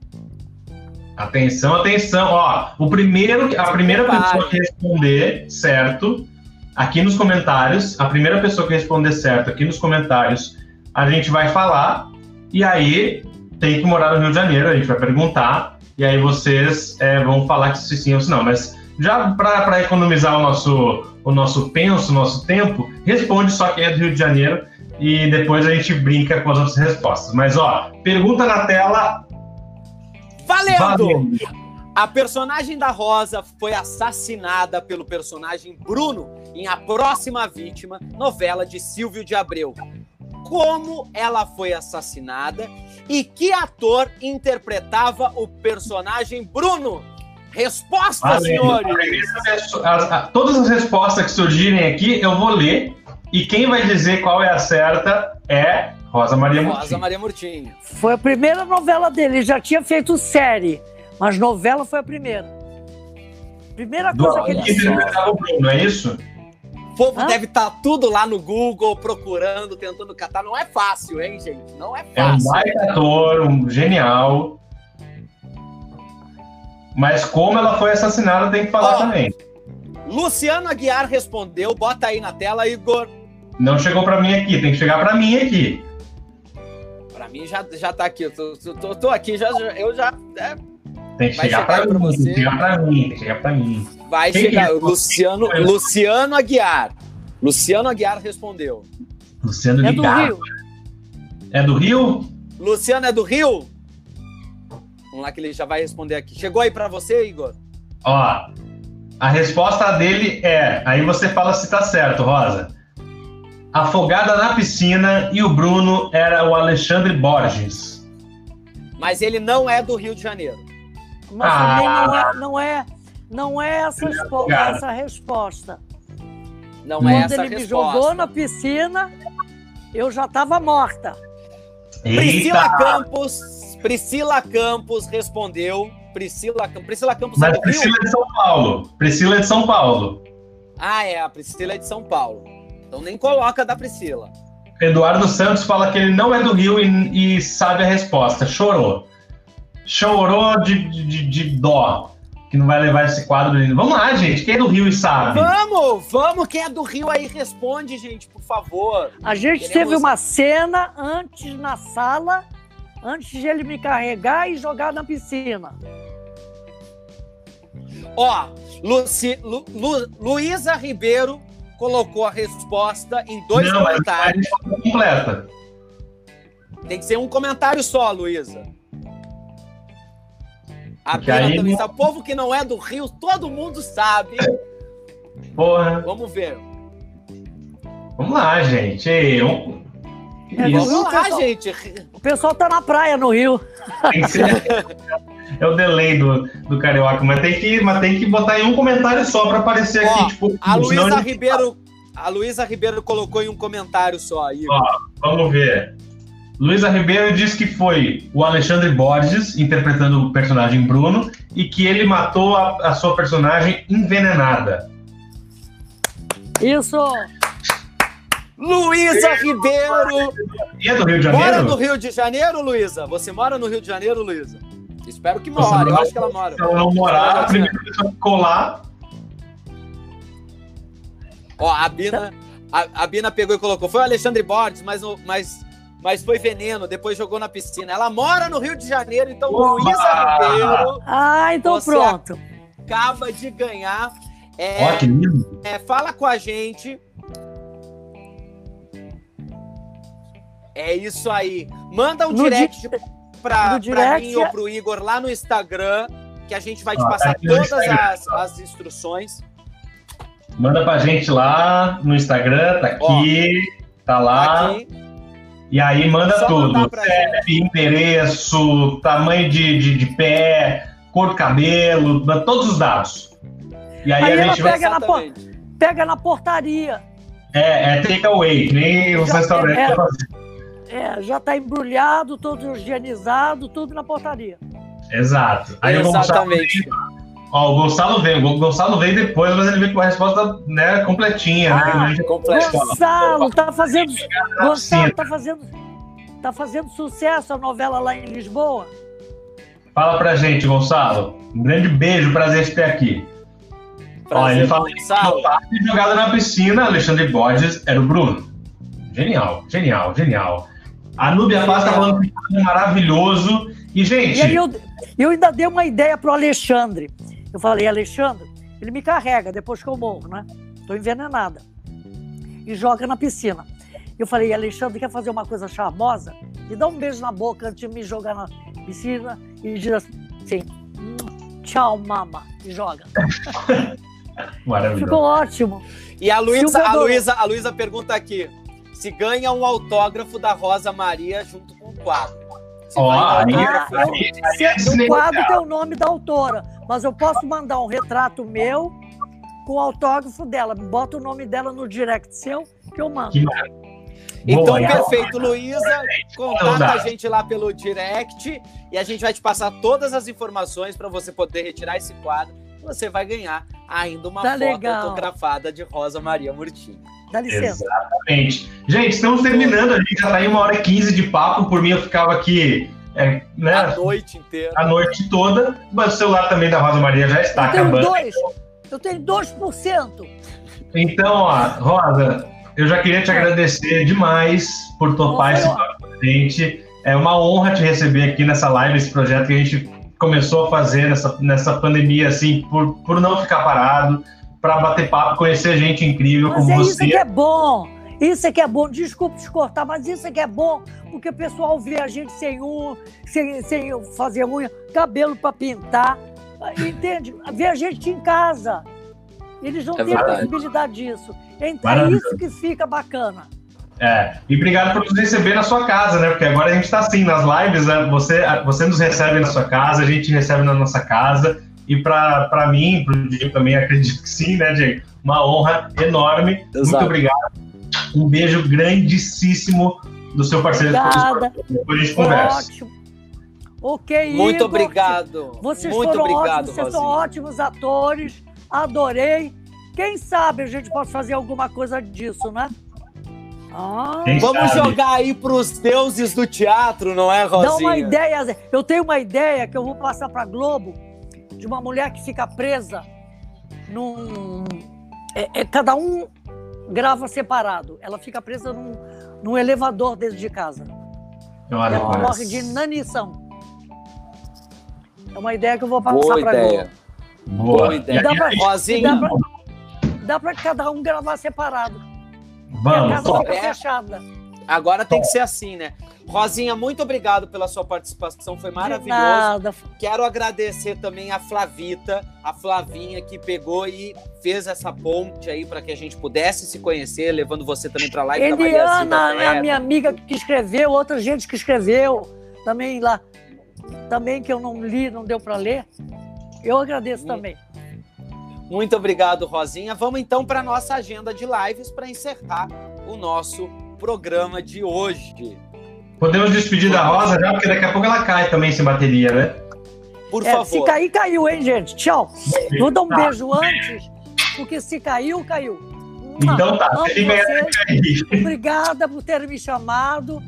Atenção, atenção. Ó, o primeiro, a primeira pessoa que responder certo, aqui nos comentários, a primeira pessoa que responder certo aqui nos comentários, a gente vai falar. E aí tem que morar no Rio de Janeiro, a gente vai perguntar e aí vocês é, vão falar que se sim ou se não. Mas já para economizar o nosso, o nosso penso, o nosso tempo, responde só quem é do Rio de Janeiro e depois a gente brinca com as outras respostas. Mas ó, pergunta na tela. Valendo! Valendo. A personagem da Rosa foi assassinada pelo personagem Bruno em A Próxima Vítima, novela de Silvio de Abreu. Como ela foi assassinada e que ator interpretava o personagem Bruno? Resposta, Valeu. senhores! As- todas as respostas que surgirem aqui, eu vou ler. E quem vai dizer qual é a certa é Rosa Maria Rosa Murtinho. Maria Murtinho. Foi a primeira novela dele. Ele já tinha feito série, mas novela foi a primeira. Primeira Do coisa que que ele fez. interpretava o Bruno, é isso? O povo Hã? deve estar tudo lá no Google procurando, tentando catar. Não é fácil, hein, gente? Não é É um fácil. baita ator, um genial. Mas como ela foi assassinada, tem que falar Ó. também. Luciano Aguiar respondeu. Bota aí na tela, Igor. Não chegou pra mim aqui, tem que chegar pra mim aqui. Pra mim já, já tá aqui. Eu tô, tô- tô- tô aqui, já, eu já. é, Tem que chegar chegar pra pra mim, você. tem que chegar pra mim, tem que chegar pra mim. vai Quem chegar. é? Luciano, Luciano Aguiar. Luciano Aguiar respondeu. Luciano É do. Rio. É do Rio? Luciano é do Rio? Vamos lá que ele já vai responder aqui. Chegou aí pra você, Igor? Ó, a resposta dele é. Aí você fala se tá certo, Rosa. Afogada na piscina e o Bruno era o Alexandre Borges. Mas ele não é do Rio de Janeiro. Mas Ah. também não é, não é, não é essa, respo- Cara. essa resposta. Não é Quando essa a ele me jogou na piscina, eu já estava morta. Priscila Eita! Campos, Priscila Campos respondeu. Priscila, Priscila Campos Mas? Priscila é de São Paulo. Priscila é de São Paulo. Ah, é, a Priscila é de São Paulo. Então nem coloca da Priscila. Eduardo Santos fala que ele não é do Rio e, e sabe a resposta. Chorou. Chorou de, de, de dó. Que não vai levar esse quadro dele. Vamos lá, gente. Quem é do Rio e sabe? Vamos, vamos, quem é do Rio aí responde, gente, por favor. A gente Queremos- teve uma cena antes na sala, antes de ele me carregar e jogar na piscina. Ó, Luci, Lu, Lu- Luísa Ribeiro colocou a resposta em dois não, a comentários. completa. Tem que ser um comentário só, Luísa. A aí também sabe. O povo que não é do Rio, todo mundo sabe. Porra. Vamos ver. Vamos lá, gente. Um- É, isso? Vamos lá, pessoal. gente. O pessoal tá na praia no Rio. É o delay do, do Carioca, mas tem, que, mas tem que botar em um comentário só pra aparecer Ó, aqui, tipo. A Luísa Ribeiro. A Luísa Ribeiro colocou em um comentário só aí. Vamos ver. Luísa Ribeiro diz que foi o Alexandre Borges interpretando o personagem Bruno e que ele matou a, a sua personagem envenenada. Isso. Luísa Ribeiro! É do Rio de Mora Janeiro? no Rio de Janeiro, Luísa? Você mora no Rio de Janeiro, Luísa? Espero que mora, eu acho que ela mora. Se ela não morar, a primeira pessoa que colar. Ó, a Bina, a, a Bina pegou e colocou. Foi o Alexandre Borges, mas, mas, mas foi veneno, depois jogou na piscina. Ela mora no Rio de Janeiro, então Oba! Luísa Ribeiro Ah, então Você pronto. acaba de ganhar. É, Ó, que lindo. é, fala com a gente. É isso aí. Manda um No direct pra, no pra direct mim ou é- pro Igor lá no Instagram, que a gente vai te Ó, passar no todas as, as instruções. Manda pra gente lá no Instagram, tá aqui, tá lá. Aqui. E aí manda Só tudo. pra CEP, endereço, tamanho de, de, de pé, cor do cabelo, todos os dados. E aí, Aí a gente vai. pega na porta. Exatamente. Pega na portaria. É, é take away, que nem os restaurantes é. fazem. É, já tá embrulhado, todo higienizado, tudo na portaria. Exato. Aí o Gonçalo, Exatamente. ó, o Gonçalo veio. O Gonçalo veio depois, mas ele veio com a resposta né, completinha. Ah, né? A gente- Completo. Gonçalo tá fazendo. Gonçalo tá fazendo. Tá fazendo sucesso a novela lá em Lisboa. Fala pra gente, Gonçalo. Um grande beijo, prazer te ter aqui. Ó, ele Prazer, fala Gonçalo. que jogada na piscina, Alexandre Borges era o Bruno. Genial, genial, genial. A Núbia Paz tá falando que é maravilhoso. E, gente, E aí eu, eu ainda dei uma ideia pro Alexandre. Eu falei, Alexandre, ele me carrega depois que eu morro, né? Tô envenenada. E joga na piscina. Eu falei, Alexandre, quer fazer uma coisa charmosa? Me dá um beijo na boca antes de me jogar na piscina e diz assim, "Hum, te tchau, mama, e joga. Maravilhoso. Ficou ótimo. E a Luísa, a Luísa, a Luísa pergunta aqui: se ganha um autógrafo da Rosa Maria junto com o quadro. Se Ó, vai aí- autógrafo. Eu- aí- se- aí é no quadro legal. tem o nome da autora, mas eu posso mandar um retrato meu com o autógrafo dela. Bota o nome dela no direct seu que eu mando. Que Então, Boa, então, perfeito, Luísa. Contata a gente lá pelo direct e a gente vai te passar todas as informações para você poder retirar esse quadro. Você vai ganhar ainda uma Tá foto legal. autografada de Rosa Maria Murtinho. Dá licença. Exatamente. Gente, estamos terminando. A gente já tá em uma hora e quinze de papo. Por mim, eu ficava aqui é, né, A noite inteira. a noite toda. Mas o celular também da Rosa Maria já está Eu tenho acabando. dois. Eu tenho 2%. Então, ó, Rosa, eu já queria te agradecer demais por topar esse papo com a gente. É uma honra te receber aqui nessa live, esse projeto que a gente começou a fazer nessa, nessa pandemia, assim, por, por não ficar parado, para bater papo, conhecer gente incrível Mas como é isso você. que é bom. Isso é que é bom. Desculpe te cortar, mas isso é que é bom. Porque o pessoal vê a gente sem unha, sem, sem fazer unha, cabelo para pintar. Entende? Vê a gente em casa. Eles não É têm a possibilidade disso. Então, é isso que fica bacana. É, e obrigado por nos receber na sua casa, né? Porque agora a gente está assim, nas lives, né? você, você nos recebe na sua casa, a gente recebe na nossa casa. E para mim, para o Diego também, acredito que sim, né, Diego? Uma honra enorme. Muito Exato. obrigado. Um beijo grandíssimo do seu parceiro. Obrigada. Depois a gente Foi conversa. ótimo. Ok, Muito Igor. obrigado. Vocês Muito foram obrigado, ótimos, vocês Rosinha. são ótimos atores. Adorei. Quem sabe a gente pode fazer alguma coisa disso, né? Ah, Vamos sabe? jogar aí pros deuses do teatro, não é, Rosinha? dá uma ideia. Zé. Eu tenho uma ideia que eu vou passar para Globo de uma mulher que fica presa num. é- é- cada um grava separado. Ela fica presa num, num elevador dentro de casa. Olha, Ela morre de inanição. É uma ideia que eu vou passar Boa para ideia. Globo. Boa. Boa ideia. Dá pra- Dá pra, dá pra cada um gravar separado. E a Vamos. casa fica fechada. Agora tem que ser assim, né? Rosinha, muito obrigado pela sua participação, foi maravilhoso. Quero agradecer também a Flavita, a Flavinha que pegou e fez essa ponte aí para que a gente pudesse se conhecer, levando você também para lá. Eliana é a minha amiga que escreveu, outra gente que escreveu também lá, também que eu não li, não deu para ler. Eu agradeço Hum. também. Muito obrigado, Rosinha. Vamos então para nossa agenda de lives para encerrar o nosso programa de hoje. Podemos despedir da Rosa já, porque daqui a pouco ela cai também sem bateria, né? Por É, favor. se cair, caiu, hein, gente? Tchau. Vou dar um Tá. beijo antes, porque se caiu, caiu. Então tá, Amo se ele ganhar, vocês. cair. Obrigada por terem me chamado.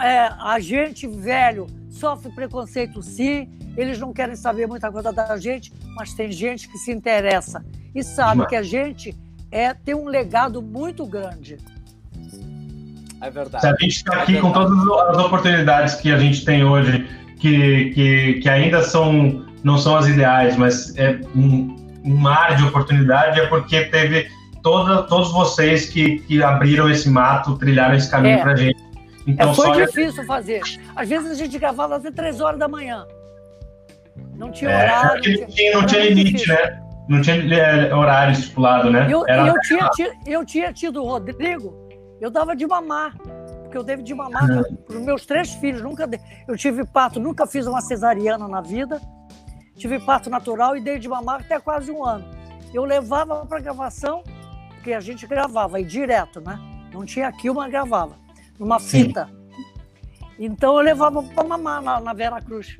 É, a gente velho sofre preconceito sim. Eles não querem saber muita coisa da gente, mas tem gente que se interessa e sabe que a gente é tem um legado muito grande. É verdade. Se a gente está aqui com todas as oportunidades que a gente tem hoje, que, que, que ainda são, não são as ideais, mas é um, um mar de oportunidade, é porque teve toda, todos vocês que, que abriram esse mato, trilharam esse caminho É. pra gente. É, Então, foi só difícil fazer. Às vezes a gente gravava até três horas da manhã. Não tinha é, horário. não tinha, não tinha limite, difícil. né? Não tinha é, horário estipulado, né? Eu, Era- eu, tinha, ti- eu tinha tido o Rodrigo, eu dava de mamar. Porque eu dei de mamar para os meus três filhos. Nunca dei- eu tive parto, nunca fiz uma cesariana na vida. Tive parto natural e dei de mamar até quase um ano. Eu levava para gravação, porque a gente gravava aí direto, né? Não tinha aqui, mas gravava. Numa Sim. fita. Então eu levava para mamar na, na Vera Cruz.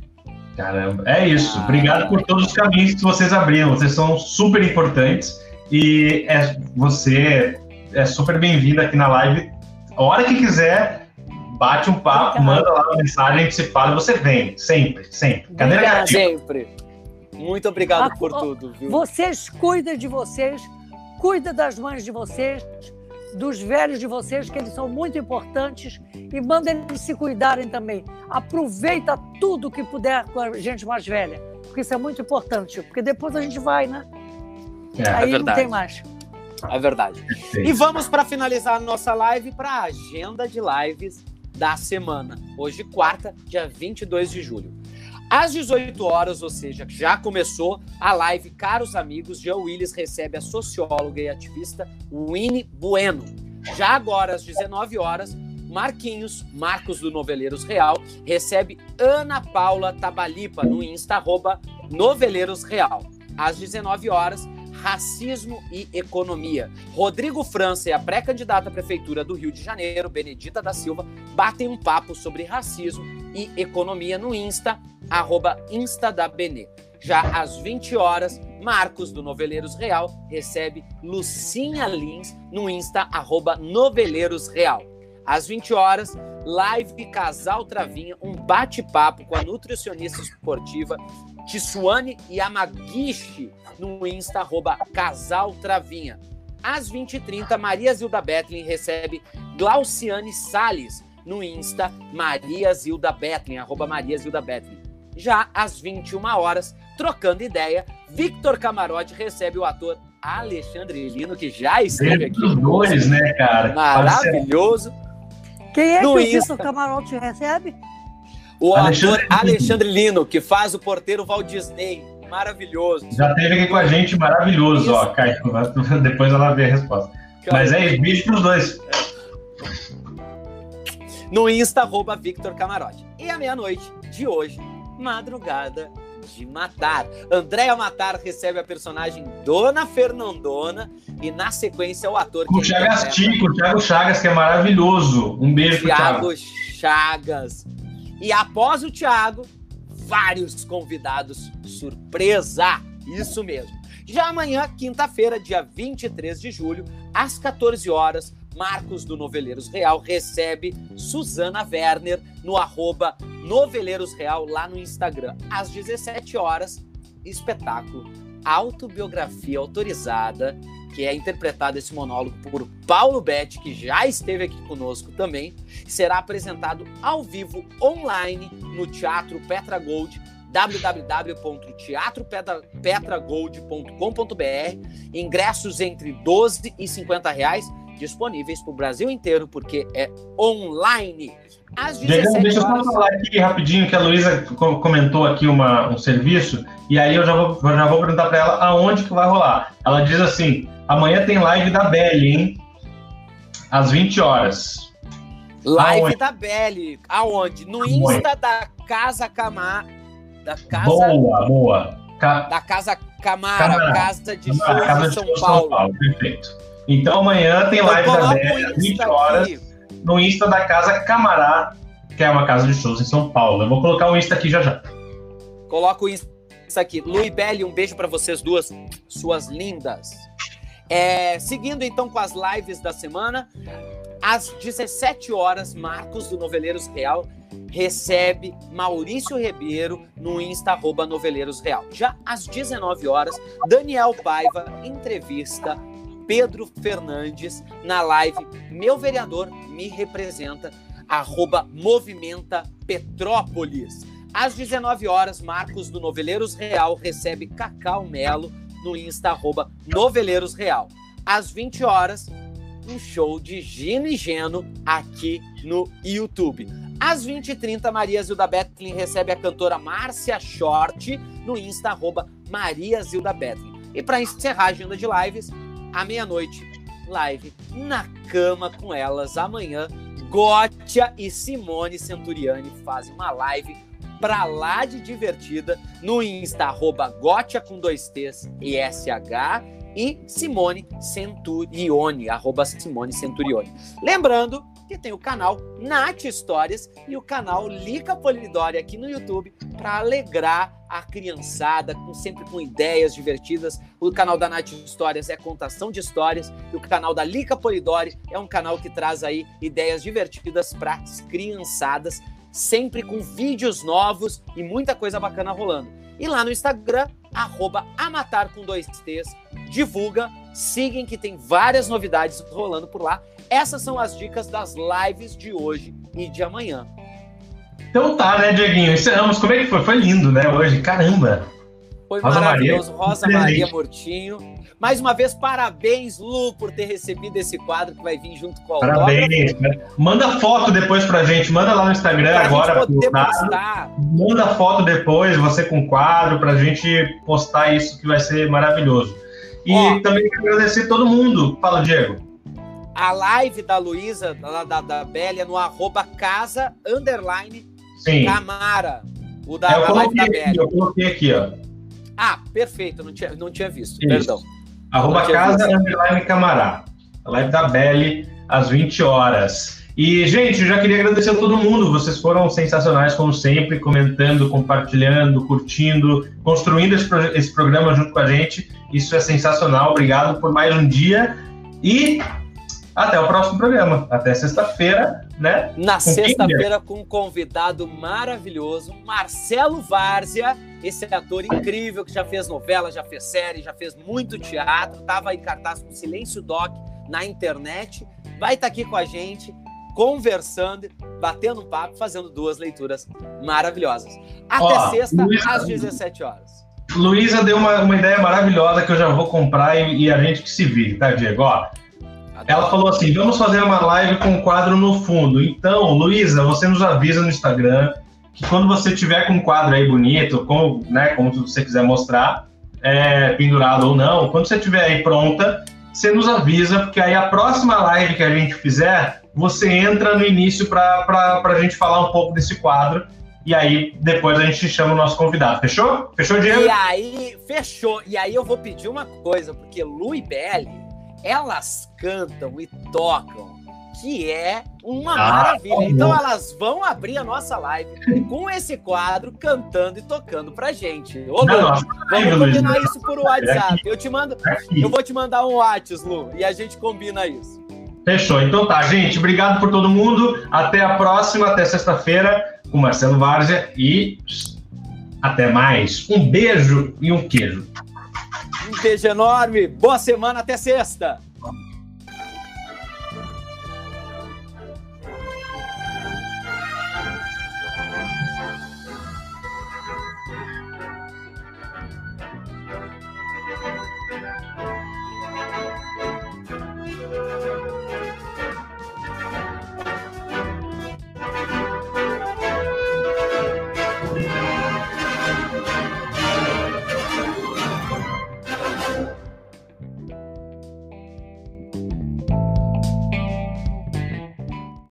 Caramba, é isso. Ah. Obrigado por todos os caminhos que vocês abriram. Vocês são super importantes e é, você é super bem-vindo aqui na live. A hora que quiser, bate um papo, Obrigada. manda lá uma mensagem, a gente se fala. Você vem, sempre, sempre. Cadeira Obrigada. Sempre. Muito obrigado Ah, por ó, tudo, viu? Vocês cuidem de vocês, cuidem das mães de vocês, dos velhos de vocês, que eles são muito importantes, e mandem eles se cuidarem também. Aproveita tudo que puder com a gente mais velha, porque isso é muito importante, porque depois a gente vai, né? É, Aí não verdade. tem mais. É verdade. E vamos para finalizar a nossa live para a agenda de lives da semana. Hoje, quarta, dia 22 de julho. Às 18 horas, ou seja, já começou a live Caros Amigos, Jean Willis recebe a socióloga e ativista Winnie Bueno. Já agora, às 19 horas, Marquinhos, Marcos do Noveleiros Real, recebe Ana Paula Tabalipa no Insta, arroba Noveleiros Real. Às 19 horas, Racismo e Economia. Rodrigo França e a pré-candidata à Prefeitura do Rio de Janeiro, Benedita da Silva, batem um papo sobre racismo e economia no Insta, arroba Insta da Benê. Já às 20 horas, Marcos, do Noveleiros Real, recebe Lucinha Lins no Insta, arroba Noveleiros Real. Às 20 horas, live Casal Travinha, um bate-papo com a nutricionista esportiva Tissuane Yamagishi no Insta, arroba Casal Travinha. Às 20h30, Maria Zilda Betlin recebe Glauciane Salles no Insta, Maria Zilda Betlin, arroba Maria Zilda Betlin. Já às 21 horas, trocando ideia, Victor Camarote recebe o ator Alexandre Lino, que já esteve aqui. Os dois, né, cara? Maravilhoso. Quem é no que o Vitor Camarote recebe? O Alexandre... ator Alexandre Lino, que faz o porteiro Walt Disney. Maravilhoso. Já esteve aqui com a gente, maravilhoso, isso. ó, Caio. Depois ela vê a resposta. Cara, Mas é beijo pros dois. No Insta, arroba Victor Camarote. E à meia-noite de hoje, madrugada de Matar. Andréa Matar recebe a personagem Dona Fernandona e na sequência o ator o Chagas Tico, o Thiago Chagas, que é maravilhoso. Um beijo Thiago pro Thiago. Chagas. E após o Thiago, vários convidados surpresa. Isso mesmo. Já amanhã, quinta-feira, dia 23 de julho, às 14 horas, Marcos do Noveleiros Real recebe Suzana Werner no arroba Noveleiros Real lá no Instagram. Às 17 horas, espetáculo Autobiografia Autorizada, que é interpretado esse monólogo por Paulo Betti, que já esteve aqui conosco também, será apresentado ao vivo online no Teatro Petra Gold www.teatropetragold.com.br ingressos entre 12 e 50 reais disponíveis para o Brasil inteiro, porque é online. Às 17 Deixa eu só falar aqui rapidinho que a Luísa comentou aqui uma, um serviço, e aí eu já vou, já vou perguntar para ela aonde que vai rolar. Ela diz assim: amanhã tem live da Belly, hein? Às 20 horas. Live aonde? da Belly. Aonde? No Insta da Casa Camar. Da casa. Boa, boa. Ca... Da Casa Camara, Camara. Casa de Shows casa de São, Paulo. São Paulo. Perfeito. Então amanhã tem live da Belly às 20 horas aqui. no Insta da Casa Camará, que é uma casa de shows em São Paulo. Eu vou colocar o Insta aqui já já. Coloca o Insta aqui. Lui Belli, um beijo para vocês duas, suas lindas. É, seguindo então com as lives da semana, às 17 horas, Marcos do Noveleiros Real recebe Maurício Ribeiro no Insta arroba Noveleiros Real. Já às 19 horas, Daniel Paiva entrevista Pedro Fernandes na live Meu Vereador Me Representa, arroba Movimenta Petrópolis. Às 19 horas, Marcos do Noveleiros Real recebe Cacau Melo no Insta, arroba Noveleiros Real. Às 20 horas, um show de Gino e Geno aqui no YouTube. Às 20h30, Maria Zilda Betlin recebe a cantora Márcia Short no Insta, arroba Maria Zilda Betlin. E para encerrar a agenda de lives, à meia-noite, live na cama com elas. Amanhã, Gótia e Simone Centuriani fazem uma live pra lá de divertida no Insta, arroba Gótia com dois T's e SH e Simone Centurione, arroba Simone Centurione. Lembrando que tem o canal Nath Histórias e o canal Lica Polidori aqui no YouTube para alegrar a criançada, com, sempre com ideias divertidas. O canal da Nath Histórias é contação de histórias e o canal da Lica Polidori é um canal que traz aí ideias divertidas para as criançadas, sempre com vídeos novos e muita coisa bacana rolando. E lá no Instagram, arroba Amatar com dois T's, divulga, sigam que tem várias novidades rolando por lá. Essas são as dicas das lives de hoje e de amanhã. Então tá, né, Dieguinho? Encerramos. Como é que foi? Foi lindo, né, hoje? Caramba! Foi Rosa maravilhoso. Maria, Rosa Maria Murtinho. Mais uma vez, parabéns, Lu, por ter recebido esse quadro que vai vir junto com o Parabéns. Manda foto depois pra gente, manda lá no Instagram pra agora. Gente poder postar. Manda foto depois, você com o quadro, pra gente postar isso que vai ser maravilhoso. E Ó, também quero agradecer todo mundo. Fala, Diego. A live da Luísa, da, da, da Bélia, no arroba casa, underline, Sim. Camara. O da, é, eu da Bélia. Eu coloquei aqui, ó. Ah, perfeito, não tinha, não tinha visto, Isso. perdão. Arroba casa, underline, Camará. A live da Belly, às 20 horas. E, gente, eu já queria agradecer a todo mundo. Vocês foram sensacionais, como sempre, comentando, compartilhando, curtindo, construindo esse, esse programa junto com a gente. Isso é sensacional. Obrigado por mais um dia. E até o próximo programa. Até sexta-feira, né? Na sexta-feira, com um convidado maravilhoso, Marcelo Várzea, esse ator incrível que já fez novela, já fez série, já fez muito teatro, estava em cartaz com Silêncio Doc na internet. Vai estar tá aqui com a gente conversando, batendo um papo, fazendo duas leituras maravilhosas. Até Ó, sexta, Luísa, às 17 horas. Luísa deu uma, uma ideia maravilhosa que eu já vou comprar e, e a gente que se vire, tá, Diego? Ó, ela falou assim: vamos fazer uma live com um quadro no fundo. Então, Luísa, você nos avisa no Instagram que quando você tiver com um quadro aí bonito, como, né, como você quiser mostrar, é, pendurado ou não, quando você tiver aí pronta, você nos avisa, porque aí a próxima live que a gente fizer, você entra no início para a gente falar um pouco desse quadro. E aí, depois a gente chama o nosso convidado. Fechou? Fechou, Diego? E aí, fechou. E aí eu vou pedir uma coisa, porque Lu e Belly, elas cantam e tocam, que é uma ah, maravilha. Então elas vão abrir a nossa live com esse quadro cantando e tocando pra gente. Ô, Lu, vamos combinar isso por WhatsApp. Eu te mando, eu vou te mandar um WhatsApp, Lu, e a gente combina isso. Fechou. Então tá, gente. Obrigado por todo mundo. Até a próxima, até sexta-feira, com Marcelo Várzea e até mais. Um beijo e um queijo. Um beijo enorme. Boa semana, até sexta.